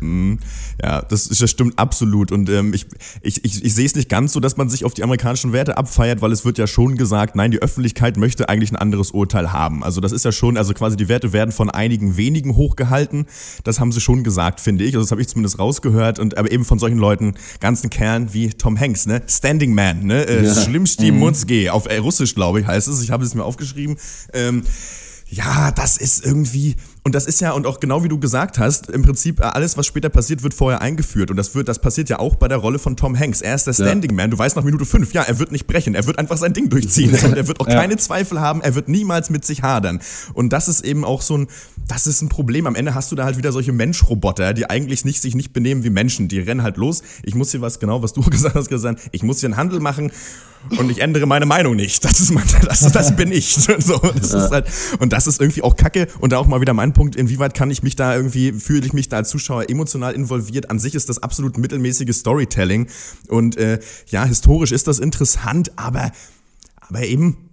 Mhm. Ja, das, das stimmt absolut. Und ähm, ich, ich, ich, ich sehe es nicht ganz so, dass man sich auf die amerikanischen Werte abfeiert, weil es wird ja schon gesagt, nein, die Öffentlichkeit möchte eigentlich ein anderes Urteil haben. Also das ist ja schon, also quasi die Werte werden von einigen wenigen hochgehalten. Das haben sie schon gesagt, finde ich. Also das habe ich zumindest rausgehört. Und aber eben von solchen Leuten, ganzen Kernen wie Tom Hanks, ne? Standing Man, ne? Äh, ja. Schlimmsti mhm. auf äh, Russisch, glaube ich, heißt es. Ich habe es mir aufgeschrieben. Ähm, ja, das ist irgendwie, und das ist ja, und auch genau wie du gesagt hast, im Prinzip äh, alles, was später passiert, wird vorher eingeführt. Und das wird, das passiert ja auch bei der Rolle von Tom Hanks. Er ist der Standing ja. Man. Du weißt nach Minute fünf, ja, er wird nicht brechen. Er wird einfach sein Ding durchziehen. und er wird auch ja. keine Zweifel haben. Er wird niemals mit sich hadern. Und das ist eben auch so ein, das ist ein Problem. Am Ende hast du da halt wieder solche Menschroboter, die eigentlich nicht, sich nicht benehmen wie Menschen. Die rennen halt los. Ich muss hier was, genau, was du gesagt hast, gesagt, ich muss hier einen Handel machen und ich ändere meine Meinung nicht. Das ist mein, das, das bin ich. So, das ja. ist halt, und das ist irgendwie auch Kacke. Und da auch mal wieder mein Punkt, inwieweit kann ich mich da irgendwie, fühle ich mich da als Zuschauer emotional involviert? An sich ist das absolut mittelmäßige Storytelling. Und äh, ja, historisch ist das interessant, aber, aber eben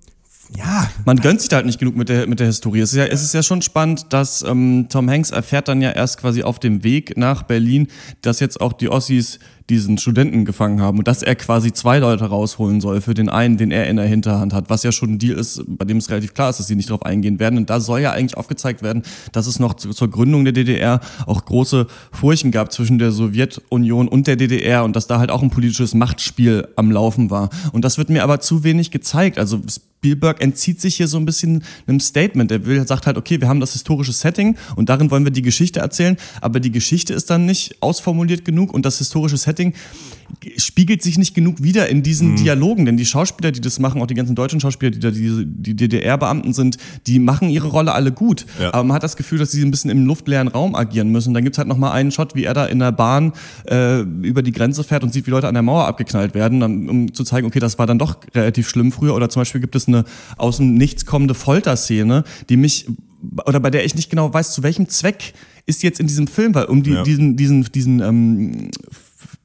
ja. Man gönnt sich da halt nicht genug mit der, mit der Historie. Es ist ja, es ist ja schon spannend, dass ähm, Tom Hanks erfährt dann ja erst quasi auf dem Weg nach Berlin, dass jetzt auch die Ossis diesen Studenten gefangen haben und dass er quasi zwei Leute rausholen soll für den einen, den er in der Hinterhand hat, was ja schon ein Deal ist, bei dem es relativ klar ist, dass sie nicht darauf eingehen werden. Und da soll ja eigentlich aufgezeigt werden, dass es noch zu, zur Gründung der DDR auch große Furchen gab zwischen der Sowjetunion und der DDR und dass da halt auch ein politisches Machtspiel am Laufen war. Und das wird mir aber zu wenig gezeigt. Also Spielberg entzieht sich hier so ein bisschen einem Statement. Er will, sagt halt, okay, wir haben das historische Setting und darin wollen wir die Geschichte erzählen, aber die Geschichte ist dann nicht ausformuliert genug und das historische Setting Setting spiegelt sich nicht genug wieder in diesen mhm. Dialogen, denn die Schauspieler, die das machen, auch die ganzen deutschen Schauspieler, die da die, die DDR-Beamten sind, die machen ihre Rolle alle gut. Ja. Aber man hat das Gefühl, dass sie ein bisschen im luftleeren Raum agieren müssen. Dann gibt's halt noch mal einen Shot, wie er da in der Bahn äh, über die Grenze fährt und sieht, wie Leute an der Mauer abgeknallt werden, dann, um zu zeigen, okay, das war dann doch relativ schlimm früher. Oder zum Beispiel gibt es eine aus dem Nichts kommende Folterszene, die mich oder bei der ich nicht genau weiß, zu welchem Zweck ist jetzt in diesem Film, weil um die, ja. diesen, diesen, diesen ähm,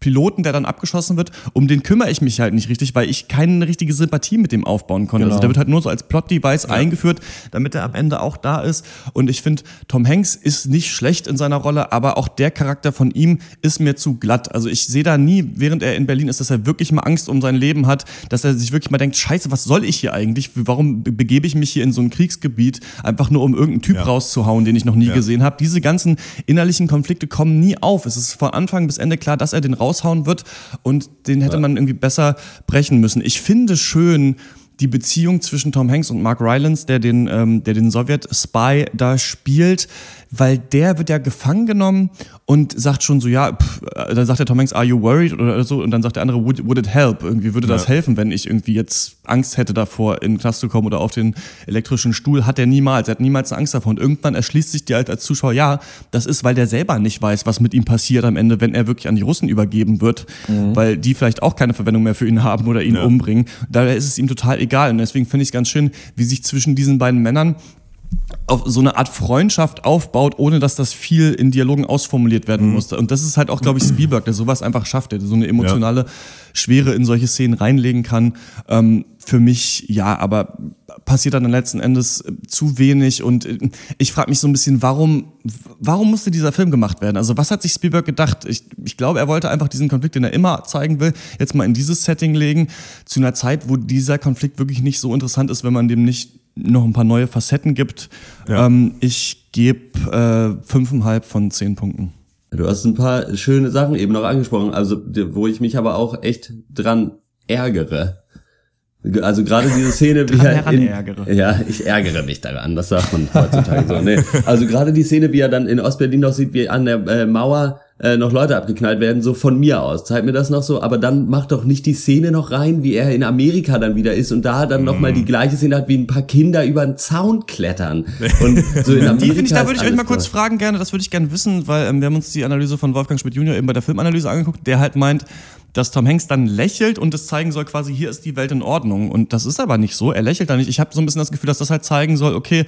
Piloten, der dann abgeschossen wird, um den kümmere ich mich halt nicht richtig, weil ich keine richtige Sympathie mit dem aufbauen konnte. Also genau. Also der wird halt nur so als Plot-Device ja. eingeführt, damit er am Ende auch da ist. Und ich finde, Tom Hanks ist nicht schlecht in seiner Rolle, aber auch der Charakter von ihm ist mir zu glatt. Also ich sehe da nie, während er in Berlin ist, dass er wirklich mal Angst um sein Leben hat, dass er sich wirklich mal denkt, scheiße, was soll ich hier eigentlich? Warum begebe ich mich hier in so ein Kriegsgebiet, einfach nur um irgendeinen Typ ja. rauszuhauen, den ich noch nie ja. gesehen habe? Diese ganzen innerlichen Konflikte kommen nie auf. Es ist von Anfang bis Ende klar, dass er den raus raushauen wird und den hätte man irgendwie besser brechen müssen. Ich finde schön, die Beziehung zwischen Tom Hanks und Mark Rylance, der den, ähm, der den Sowjet-Spy da spielt, weil der wird ja gefangen genommen und sagt schon so, ja, pff, äh, dann sagt der Tom Hanks, are you worried oder so und dann sagt der andere, would, would it help? Irgendwie würde das Ja. helfen, wenn ich irgendwie jetzt Angst hätte davor, in den Knast zu kommen oder auf den elektrischen Stuhl, hat er niemals, er hat niemals eine Angst davor und irgendwann erschließt sich dir halt als Zuschauer, ja, das ist, weil der selber nicht weiß, was mit ihm passiert am Ende, wenn er wirklich an die Russen übergeben wird, weil die vielleicht auch keine Verwendung mehr für ihn haben oder ihn umbringen. Daher ist es ihm total egal und deswegen finde ich es ganz schön, wie sich zwischen diesen beiden Männern auf so eine Art Freundschaft aufbaut, ohne dass das viel in Dialogen ausformuliert werden Mhm. musste. Und das ist halt auch, glaube ich, Spielberg, der sowas einfach schafft, der so eine emotionale Schwere in solche Szenen reinlegen kann. Ähm, für mich, ja, aber passiert dann letzten Endes äh, zu wenig und äh, ich frage mich so ein bisschen, warum, warum musste dieser Film gemacht werden? Also was hat sich Spielberg gedacht? Ich, ich glaube, er wollte einfach diesen Konflikt, den er immer zeigen will, jetzt mal in dieses Setting legen, zu einer Zeit, wo dieser Konflikt wirklich nicht so interessant ist, wenn man dem nicht noch ein paar neue Facetten gibt. Ja. Ähm, ich gebe äh, fünfeinhalb von zehn Punkten. Du hast ein paar schöne Sachen eben noch angesprochen, also wo ich mich aber auch echt dran ärgere. Also gerade diese Szene, wie er in, ärgere. ja, ich ärgere mich daran, das sagt man heutzutage so. Nee. Also gerade die Szene, wie er dann in Ostberlin noch sieht, wie an der äh, Mauer äh, noch Leute abgeknallt werden, so von mir aus. Zeigt mir das noch so, aber dann macht doch nicht die Szene noch rein, wie er in Amerika dann wieder ist und da dann noch mal die gleiche Szene hat, wie ein paar Kinder über einen Zaun klettern. Und so in Amerika Die finde ich, da würde ich euch mal kurz fragen gerne, das würde ich gerne wissen, weil ähm, wir haben uns die Analyse von Wolfgang Schmidt Junior eben bei der Filmanalyse angeguckt, der halt meint, dass Tom Hanks dann lächelt und es zeigen soll quasi, hier ist die Welt in Ordnung. Und das ist aber nicht so, er lächelt da nicht. Ich habe so ein bisschen das Gefühl, dass das halt zeigen soll, okay,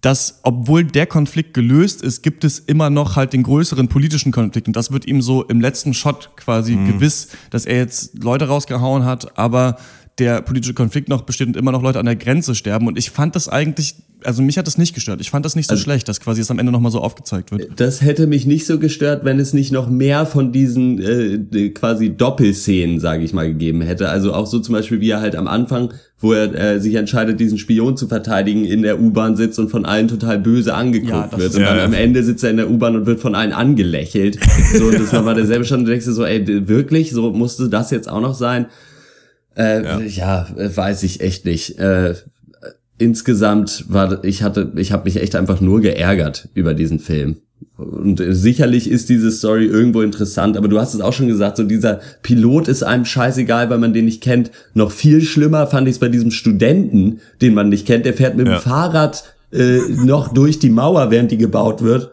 dass obwohl der Konflikt gelöst ist, gibt es immer noch halt den größeren politischen Konflikt. Und das wird ihm so im letzten Shot quasi gewiss, dass er jetzt Leute rausgehauen hat, aber der politische Konflikt noch besteht und immer noch Leute an der Grenze sterben. Und ich fand das eigentlich, also mich hat das nicht gestört. Ich fand das nicht so schlecht, dass quasi es am Ende nochmal so aufgezeigt wird. Das hätte mich nicht so gestört, wenn es nicht noch mehr von diesen äh, quasi Doppelszenen, sage ich mal, gegeben hätte. Also auch so zum Beispiel, wie er halt am Anfang, wo er äh, sich entscheidet, diesen Spion zu verteidigen, in der U-Bahn sitzt und von allen total böse angeguckt Ja, wird. Und Ja, dann ja. am Ende sitzt er in der U-Bahn und wird von allen angelächelt. So, und das war mal derselbe Stand. Und du denkst dir so, ey, wirklich? So musste das jetzt auch noch sein? Äh, ja, äh, weiß ich echt nicht. Äh, insgesamt war ich hatte ich habe mich echt einfach nur geärgert über diesen Film. Und äh, sicherlich ist diese Story irgendwo interessant aber du hast es auch schon gesagt so dieser Pilot ist einem scheißegal weil man den nicht kennt. Noch viel schlimmer fand ich es bei diesem Studenten den man nicht kennt. Der fährt mit Ja. dem Fahrrad äh, noch durch die Mauer während die gebaut wird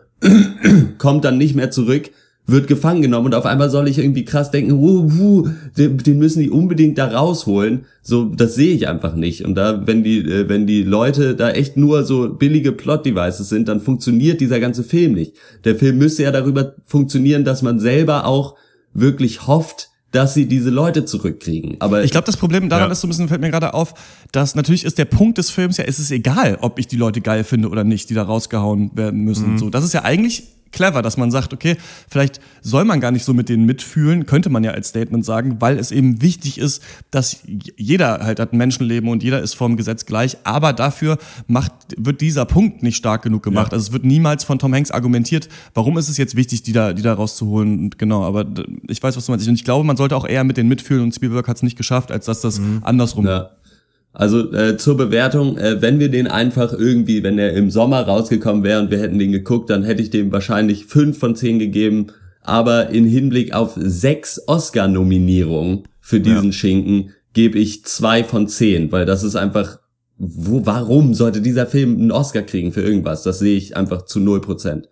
kommt dann nicht mehr zurück, wird gefangen genommen und auf einmal soll ich irgendwie krass denken, wuh, wuh, den, den müssen die unbedingt da rausholen. So, das sehe ich einfach nicht. Und da, wenn die, äh, wenn die Leute da echt nur so billige Plot-Devices sind, dann funktioniert dieser ganze Film nicht. Der Film müsste ja darüber funktionieren, dass man selber auch wirklich hofft, dass sie diese Leute zurückkriegen. Aber Ich glaube, das Problem daran Ja. ist so ein bisschen, fällt mir gerade auf, dass natürlich ist der Punkt des Films ja, es ist egal, ob ich die Leute geil finde oder nicht, die da rausgehauen werden müssen. So, das ist ja eigentlich clever, dass man sagt, okay, vielleicht soll man gar nicht so mit denen mitfühlen, könnte man ja als Statement sagen, weil es eben wichtig ist, dass jeder halt hat ein Menschenleben und jeder ist vorm Gesetz gleich, aber dafür macht, wird dieser Punkt nicht stark genug gemacht. Ja. Also es wird niemals von Tom Hanks argumentiert, warum ist es jetzt wichtig, die da, die da rauszuholen. Und genau, aber ich weiß, was du meinst. Und ich glaube, man sollte auch eher mit denen mitfühlen und Spielberg hat es nicht geschafft, als dass das andersrum Ja. Also äh, zur Bewertung, äh, wenn wir den einfach irgendwie, wenn er im Sommer rausgekommen wäre und wir hätten den geguckt, dann hätte ich dem wahrscheinlich fünf von zehn gegeben. Aber in Hinblick auf sechs Oscar-Nominierungen für diesen Schinken gebe ich zwei von zehn, weil das ist einfach, wo, warum sollte dieser Film einen Oscar kriegen für irgendwas? Das sehe ich einfach zu null Prozent.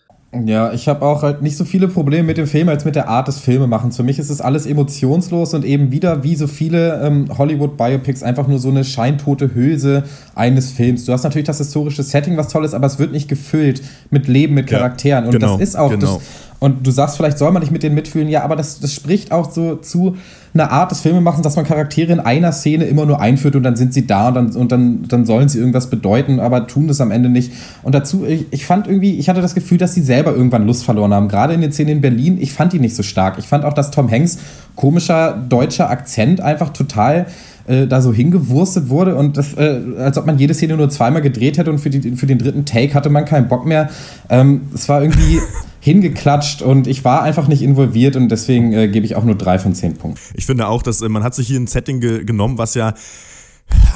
Ja, ich habe auch halt nicht so viele Probleme mit dem Film als mit der Art des Filmemachens. Für mich ist es alles emotionslos und eben wieder wie so viele ähm, Hollywood-Biopics einfach nur so eine scheintote Hülse eines Films. Du hast natürlich das historische Setting, was toll ist, aber es wird nicht gefüllt mit Leben, mit Ja, Charakteren. Und genau, das ist auch genau. das. Und du sagst, vielleicht soll man nicht mit denen mitfühlen. Ja, aber das, das spricht auch so zu einer Art des Filmemachens, dass man Charaktere in einer Szene immer nur einführt und dann sind sie da und dann, und dann, dann sollen sie irgendwas bedeuten, aber tun das am Ende nicht. Und dazu, ich, ich fand irgendwie, ich hatte das Gefühl, dass sie selber irgendwann Lust verloren haben. Gerade in den Szenen in Berlin, ich fand die nicht so stark. Ich fand auch, dass Tom Hanks komischer deutscher Akzent einfach total äh, da so hingewurstet wurde und das, äh, als ob man jede Szene nur zweimal gedreht hätte und für, die, für den dritten Take hatte man keinen Bock mehr. Ähm, es war irgendwie hingeklatscht und ich war einfach nicht involviert und deswegen äh, gebe ich auch nur drei von zehn Punkten. Ich finde auch, dass äh, man hat sich hier ein Setting ge genommen, was ja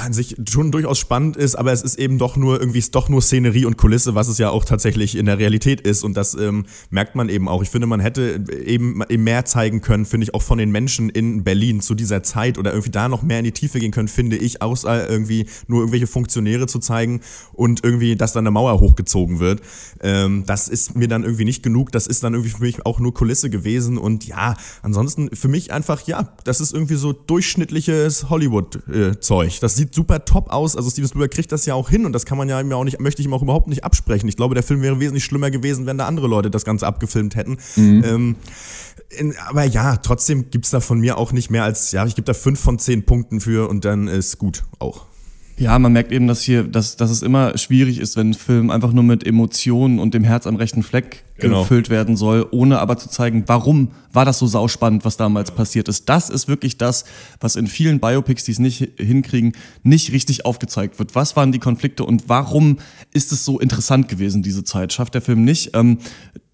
an sich schon durchaus spannend ist, aber es ist eben doch nur irgendwie ist doch nur Szenerie und Kulisse, was es ja auch tatsächlich in der Realität ist und das ähm, merkt man eben auch. Ich finde, man hätte eben, mehr zeigen können, finde ich auch von den Menschen in Berlin zu dieser Zeit oder irgendwie da noch mehr in die Tiefe gehen können, finde ich, außer irgendwie nur irgendwelche Funktionäre zu zeigen und irgendwie, dass dann eine Mauer hochgezogen wird. Ähm, das ist mir dann irgendwie nicht genug. Das ist dann irgendwie für mich auch nur Kulisse gewesen und ja, ansonsten für mich einfach ja, das ist irgendwie so durchschnittliches Hollywood-Zeug. Äh, das sieht super top aus. Also Steven Spielberg kriegt das ja auch hin und das kann man ja ihm auch nicht, möchte ich ihm auch überhaupt nicht absprechen. Ich glaube, der Film wäre wesentlich schlimmer gewesen, wenn da andere Leute das Ganze abgefilmt hätten. Mhm. Ähm, in, aber ja, trotzdem gibt's da von mir auch nicht mehr als, ja, ich gebe da fünf von zehn Punkten für und dann ist gut auch. Ja, man merkt eben, dass hier, dass, dass es immer schwierig ist, wenn ein Film einfach nur mit Emotionen und dem Herz am rechten Fleck genau. gefüllt werden soll, ohne aber zu zeigen, warum war das so sauspannend, was damals passiert ist. Das ist wirklich das, was in vielen Biopics, die es nicht hinkriegen, nicht richtig aufgezeigt wird. Was waren die Konflikte und warum ist es so interessant gewesen, diese Zeit? Schafft der Film nicht. Ähm,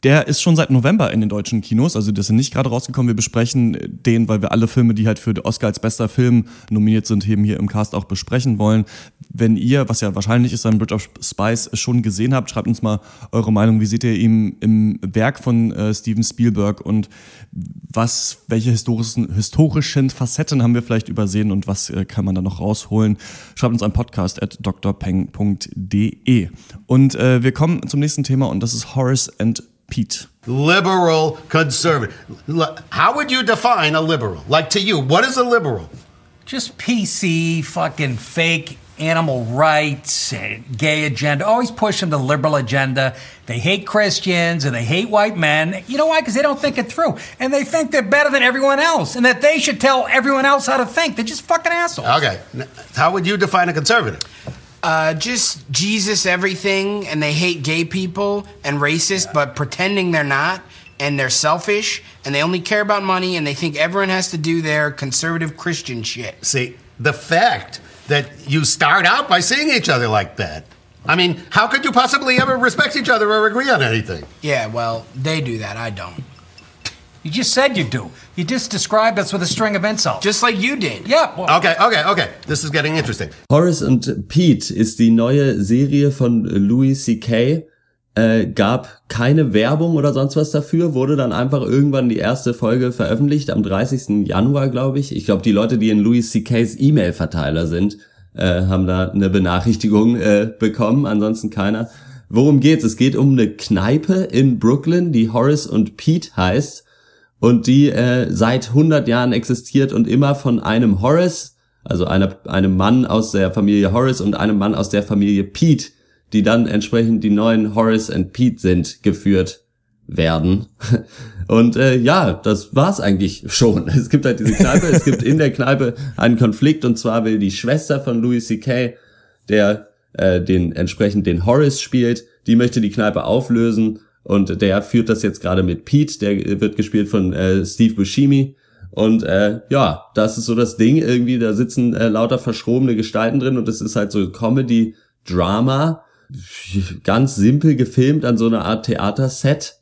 der ist schon seit November in den deutschen Kinos, also das sind nicht gerade rausgekommen. Wir besprechen den, weil wir alle Filme, die halt für den Oscar als bester Film nominiert sind, eben hier im Cast auch besprechen wollen. Wenn ihr, was ja wahrscheinlich ist, ein Bridge of Spice schon gesehen habt, schreibt uns mal eure Meinung. Wie seht ihr ihn im Werk von äh, Steven Spielberg und was, welche historischen, historischen Facetten haben wir vielleicht übersehen und was äh, kann man da noch rausholen? Schreibt uns ein Podcast at drpeng.de. Und äh, wir kommen zum nächsten Thema und das ist Horace and Pete. Liberal conservative. How would you define a liberal? Like to you, what is a liberal? Just PC, fucking fake animal rights, gay agenda, always pushing the liberal agenda. They hate Christians and they hate white men. You know why? Because they don't think it through. And they think they're better than everyone else and that they should tell everyone else how to think. They're just fucking assholes. Okay. How would you define a conservative? Uh, just Jesus everything, and they hate gay people and racist, but pretending they're not, and they're selfish, and they only care about money, and they think everyone has to do their conservative Christian shit. See, the fact that you start out by seeing each other like that. I mean, how could you possibly ever respect each other or agree on anything? Yeah, well, they do that. I don't. You just said you do. You just described us with a string of insults. Just like you did. Yeah. Well, okay, okay, okay. This is getting interesting. Horace und Pete ist die neue Serie von Louis C.K. Äh, gab keine Werbung oder sonst was dafür, wurde dann einfach irgendwann die erste Folge veröffentlicht, am 30. Januar, glaube ich. Ich glaube, die Leute, die in Louis C.K.'s E-Mail-Verteiler sind, äh, haben da eine Benachrichtigung äh, bekommen, ansonsten keiner. Worum geht's? Es geht um eine Kneipe in Brooklyn, die Horace und Pete heißt und die äh, seit 100 Jahren existiert und immer von einem Horace, also einer, einem Mann aus der Familie Horace und einem Mann aus der Familie Pete, die dann entsprechend die neuen Horace and Pete sind, geführt werden. Und äh, ja, das war's eigentlich schon. Es gibt halt diese Kneipe, es gibt in der Kneipe einen Konflikt und zwar will die Schwester von Louis C.K., der äh, den entsprechend den Horace spielt, die möchte die Kneipe auflösen und der führt das jetzt gerade mit Pete, der wird gespielt von äh, Steve Buscemi. Und äh, ja, das ist so das Ding irgendwie, da sitzen äh, lauter verschrobene Gestalten drin und es ist halt so Comedy-Drama, ganz simpel gefilmt an so einer Art Theaterset.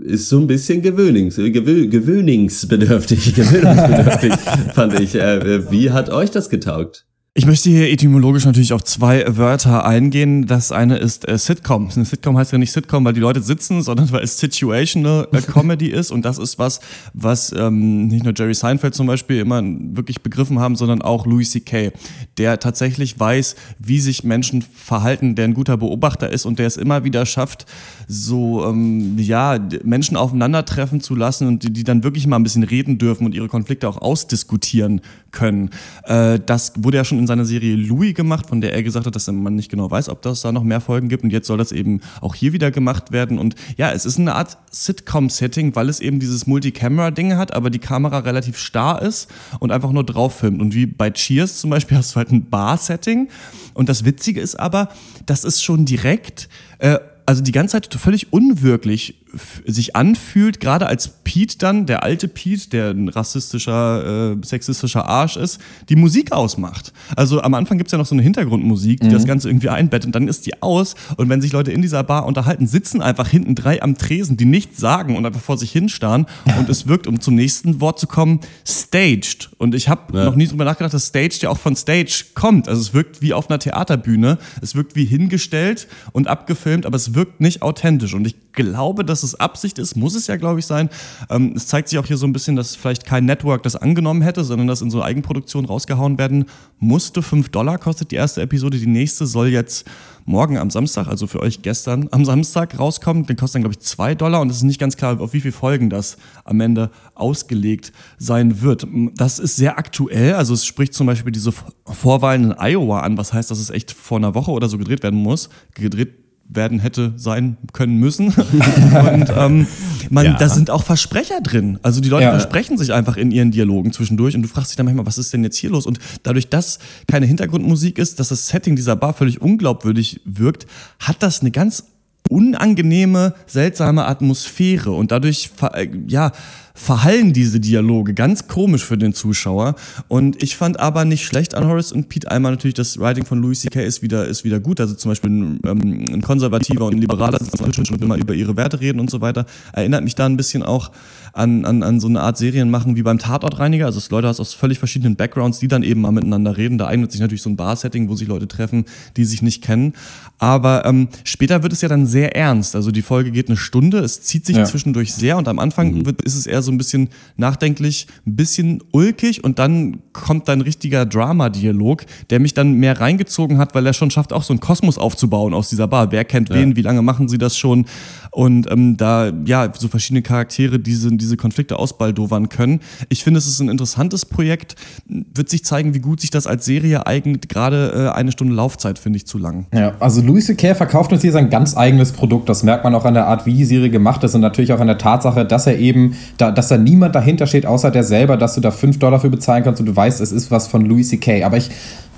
Ist so ein bisschen gewöhnings, gewö gewöhningsbedürftig, gewöhnungsbedürftig, fand ich. Äh, wie hat euch das getaugt? Ich möchte hier etymologisch natürlich auf zwei Wörter eingehen. Das eine ist äh, Sitcom. Eine Sitcom heißt ja nicht Sitcom, weil die Leute sitzen, sondern weil es Situational äh, Comedy ist. Und das ist was, was ähm, nicht nur Jerry Seinfeld zum Beispiel immer wirklich begriffen haben, sondern auch Louis C.K., der tatsächlich weiß, wie sich Menschen verhalten, der ein guter Beobachter ist und der es immer wieder schafft, so ähm, ja Menschen aufeinandertreffen zu lassen und die, die dann wirklich mal ein bisschen reden dürfen und ihre Konflikte auch ausdiskutieren können. Äh, das wurde ja schon in seiner Serie Louis gemacht, von der er gesagt hat, dass man nicht genau weiß, ob das da noch mehr Folgen gibt. Und jetzt soll das eben auch hier wieder gemacht werden. Und ja, es ist eine Art Sitcom-Setting, weil es eben dieses Multicamera-Ding hat, aber die Kamera relativ starr ist und einfach nur drauf filmt. Und wie bei Cheers zum Beispiel hast du halt ein Bar-Setting. Und das Witzige ist aber, das ist schon direkt äh, also die ganze Zeit völlig unwirklich sich anfühlt, gerade als Pete dann, der alte Pete, der ein rassistischer, äh, sexistischer Arsch ist, die Musik ausmacht. Also am Anfang gibt's ja noch so eine Hintergrundmusik, die Mhm. das Ganze irgendwie einbettet, dann ist die aus und wenn sich Leute in dieser Bar unterhalten, sitzen einfach hinten drei am Tresen, die nichts sagen und einfach vor sich hinstarren und es wirkt, um zum nächsten Wort zu kommen, staged. Und ich habe Ja. noch nie drüber nachgedacht, dass staged ja auch von Stage kommt. Also es wirkt wie auf einer Theaterbühne, es wirkt wie hingestellt und abgefilmt, aber es wirkt nicht authentisch. Und ich glaube, dass es Absicht ist, muss es ja, glaube ich, sein. Ähm, es zeigt sich auch hier so ein bisschen, dass vielleicht kein Network das angenommen hätte, sondern das in so Eigenproduktion rausgehauen werden musste. Fünf Dollar kostet die erste Episode, die nächste soll jetzt morgen am Samstag, also für euch gestern am Samstag rauskommen. Den kostet dann, glaube ich, zwei Dollar und es ist nicht ganz klar, auf wie viele Folgen das am Ende ausgelegt sein wird. Das ist sehr aktuell, also es spricht zum Beispiel diese Vorwahlen in Iowa an, was heißt, dass es echt vor einer Woche oder so gedreht werden muss, gedreht werden hätte sein können müssen. und ähm, man, Ja. da sind auch Versprecher drin. Also die Leute Ja. versprechen sich einfach in ihren Dialogen zwischendurch und du fragst dich dann manchmal, was ist denn jetzt hier los? Und dadurch, dass keine Hintergrundmusik ist, dass das Setting dieser Bar völlig unglaubwürdig wirkt, hat das eine ganz unangenehme, seltsame Atmosphäre und dadurch äh, ja, verhallen diese Dialoge ganz komisch für den Zuschauer. Und ich fand aber nicht schlecht an Horace und Pete einmal natürlich, das Writing von Louis C.K. ist wieder, ist wieder gut. Also zum Beispiel ein, ähm, ein konservativer und ein liberaler sitzen und immer über ihre Werte reden und so weiter. Erinnert mich da ein bisschen auch an, an, an so eine Art Serien machen wie beim Tatortreiniger. Also es Leute hast aus völlig verschiedenen Backgrounds, die dann eben mal miteinander reden. Da eignet sich natürlich so ein Bar-Setting, wo sich Leute treffen, die sich nicht kennen. Aber ähm, später wird es ja dann sehr ernst. Also die Folge geht eine Stunde, es zieht sich Ja. zwischendurch sehr und am Anfang wird, ist es eher so ein bisschen nachdenklich, ein bisschen ulkig und dann kommt dann richtiger Drama-Dialog, der mich dann mehr reingezogen hat, weil er schon schafft, auch so einen Kosmos aufzubauen aus dieser Bar. Wer kennt wen, wie lange machen sie das schon? Und ähm, da, ja, so verschiedene Charaktere diese, diese Konflikte ausbaldowern können. Ich finde, es ist ein interessantes Projekt. Wird sich zeigen, wie gut sich das als Serie eignet. Gerade äh, eine Stunde Laufzeit finde ich zu lang. Ja, also Louis C.K. verkauft uns hier sein ganz eigenes Produkt. Das merkt man auch an der Art, wie die Serie gemacht ist und natürlich auch an der Tatsache, dass er eben, da, dass da niemand dahinter steht, außer der selber, dass du da 5 Dollar für bezahlen kannst und du weißt, es ist was von Louis C.K. Aber ich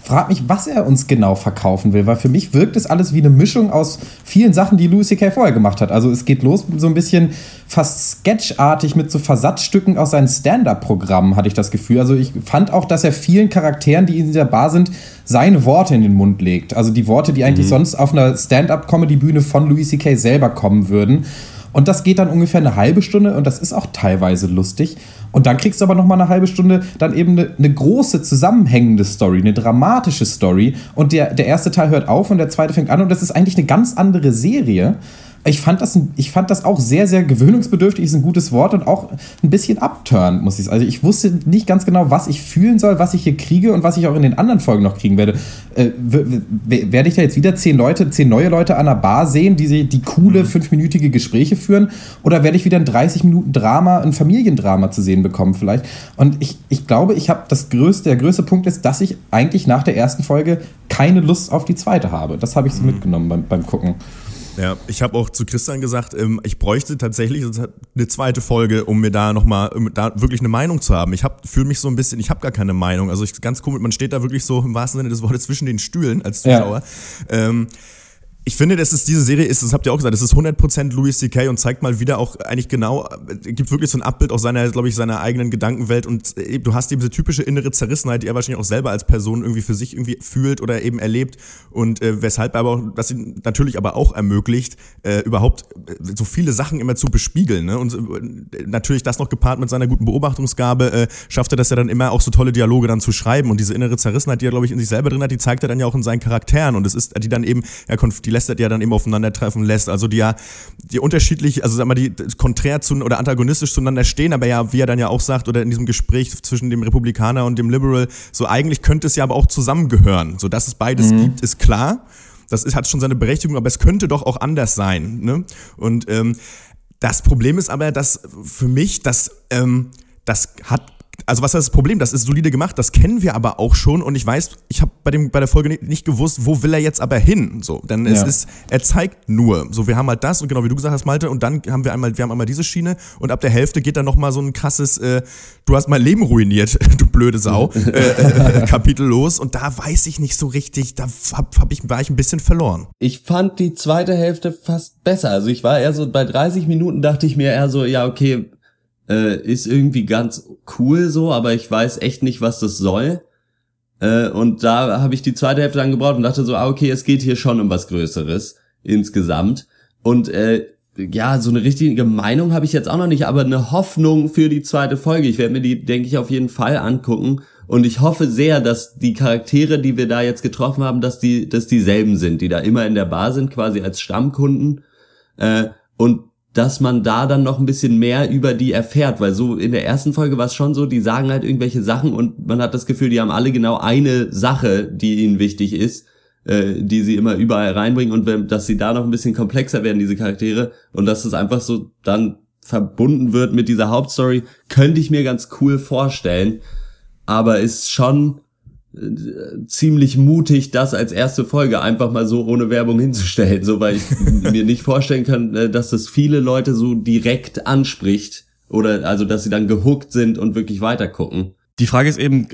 frage mich, was er uns genau verkaufen will, weil für mich wirkt es alles wie eine Mischung aus vielen Sachen, die Louis C.K. vorher gemacht hat. Also es geht los so ein bisschen fast sketchartig mit so Versatzstücken aus seinen Stand-up-Programmen, hatte ich das Gefühl. Also ich fand auch, dass er vielen Charakteren, die in dieser Bar sind, seine Worte in den Mund legt. Also die Worte, die eigentlich sonst auf einer Stand-up-Comedy-Bühne von Louis C.K. selber kommen würden. Und das geht dann ungefähr eine halbe Stunde und das ist auch teilweise lustig. Und dann kriegst du aber noch mal eine halbe Stunde dann eben eine, eine große zusammenhängende Story, eine dramatische Story. Und der, der erste Teil hört auf und der zweite fängt an und das ist eigentlich eine ganz andere Serie. Ich fand, das, ich fand das auch sehr, sehr gewöhnungsbedürftig, ist ein gutes Wort und auch ein bisschen abturnt, muss ich sagen. Also ich wusste nicht ganz genau, was ich fühlen soll, was ich hier kriege und was ich auch in den anderen Folgen noch kriegen werde. Äh, werde ich da jetzt wieder zehn Leute, zehn neue Leute an der Bar sehen, die, sie- die coole fünfminütige Gespräche führen? Oder werde ich wieder ein 30 Minuten Drama, ein Familiendrama zu sehen bekommen vielleicht? Und ich, ich glaube, ich habe das größte, der größte Punkt ist, dass ich eigentlich nach der ersten Folge keine Lust auf die zweite habe. Das habe ich so mitgenommen beim, beim Gucken. Ja, ich habe auch zu Christian gesagt, ähm, ich bräuchte tatsächlich eine zweite Folge, um mir da nochmal, um da wirklich eine Meinung zu haben. Ich fühle mich so ein bisschen, ich habe gar keine Meinung. Also ich, ganz komisch, man steht da wirklich so im wahrsten Sinne des Wortes zwischen den Stühlen als Ja. Zuschauer. Ähm, ich finde, dass es diese Serie ist, das habt ihr auch gesagt, das ist 100% Louis C.K. und zeigt mal wieder auch eigentlich genau, äh, gibt wirklich so ein Abbild aus seiner, glaube ich, seiner eigenen Gedankenwelt und äh, du hast eben diese typische innere Zerrissenheit, die er wahrscheinlich auch selber als Person irgendwie für sich irgendwie fühlt oder eben erlebt und äh, weshalb aber auch, das ihn natürlich aber auch ermöglicht, äh, überhaupt äh, so viele Sachen immer zu bespiegeln. Ne? Und äh, natürlich das noch gepaart mit seiner guten Beobachtungsgabe, äh, schafft er das ja dann immer auch so tolle Dialoge dann zu schreiben und diese innere Zerrissenheit, die er, glaube ich, in sich selber drin hat, die zeigt er dann ja auch in seinen Charakteren und es ist, die dann eben, ja, konf- die lässt er ja dann eben aufeinandertreffen lässt. Also die ja, die unterschiedlich, also sag mal, die konträr zu oder antagonistisch zueinander stehen, aber ja, wie er dann ja auch sagt, oder in diesem Gespräch zwischen dem Republikaner und dem Liberal, so eigentlich könnte es ja aber auch zusammengehören. So dass es beides gibt, ist klar. Das ist, hat schon seine Berechtigung, aber es könnte doch auch anders sein. Ne? Und ähm, das Problem ist aber, dass für mich, das, ähm, das hat also was ist das Problem? Das ist solide gemacht, das kennen wir aber auch schon und ich weiß, ich habe bei dem bei der Folge nicht, nicht gewusst, wo will er jetzt aber hin? So, denn es Ja. ist, er zeigt nur. So, wir haben halt das und genau wie du gesagt hast, Malte, und dann haben wir einmal, wir haben einmal diese Schiene und ab der Hälfte geht dann noch mal so ein krasses, äh, du hast mein Leben ruiniert, du blöde Sau, äh, äh, Kapitel los und da weiß ich nicht so richtig, da hab, hab ich, war ich ein bisschen verloren. Ich fand die zweite Hälfte fast besser. Also ich war eher so bei 30 Minuten dachte ich mir eher so, ja, okay, äh, ist irgendwie ganz cool so, aber ich weiß echt nicht, was das soll. Äh, und da habe ich die zweite Hälfte dann gebraucht und dachte so, ah, okay, es geht hier schon um was Größeres insgesamt. Und äh, ja, so eine richtige Meinung habe ich jetzt auch noch nicht, aber eine Hoffnung für die zweite Folge. Ich werde mir die, denke ich, auf jeden Fall angucken. Und ich hoffe sehr, dass die Charaktere, die wir da jetzt getroffen haben, dass die, dass dieselben sind, die da immer in der Bar sind, quasi als Stammkunden. Äh, und dass man da dann noch ein bisschen mehr über die erfährt, weil so in der ersten Folge war es schon so, die sagen halt irgendwelche Sachen und man hat das Gefühl, die haben alle genau eine Sache, die ihnen wichtig ist, äh, die sie immer überall reinbringen und wenn, dass sie da noch ein bisschen komplexer werden, diese Charaktere, und dass es einfach so dann verbunden wird mit dieser Hauptstory, könnte ich mir ganz cool vorstellen, aber ist schon ziemlich mutig, das als erste Folge einfach mal so ohne Werbung hinzustellen, so weil ich mir nicht vorstellen kann, äh, dass das viele Leute so direkt anspricht oder also dass sie dann gehuckt sind und wirklich weitergucken. Die Frage ist eben,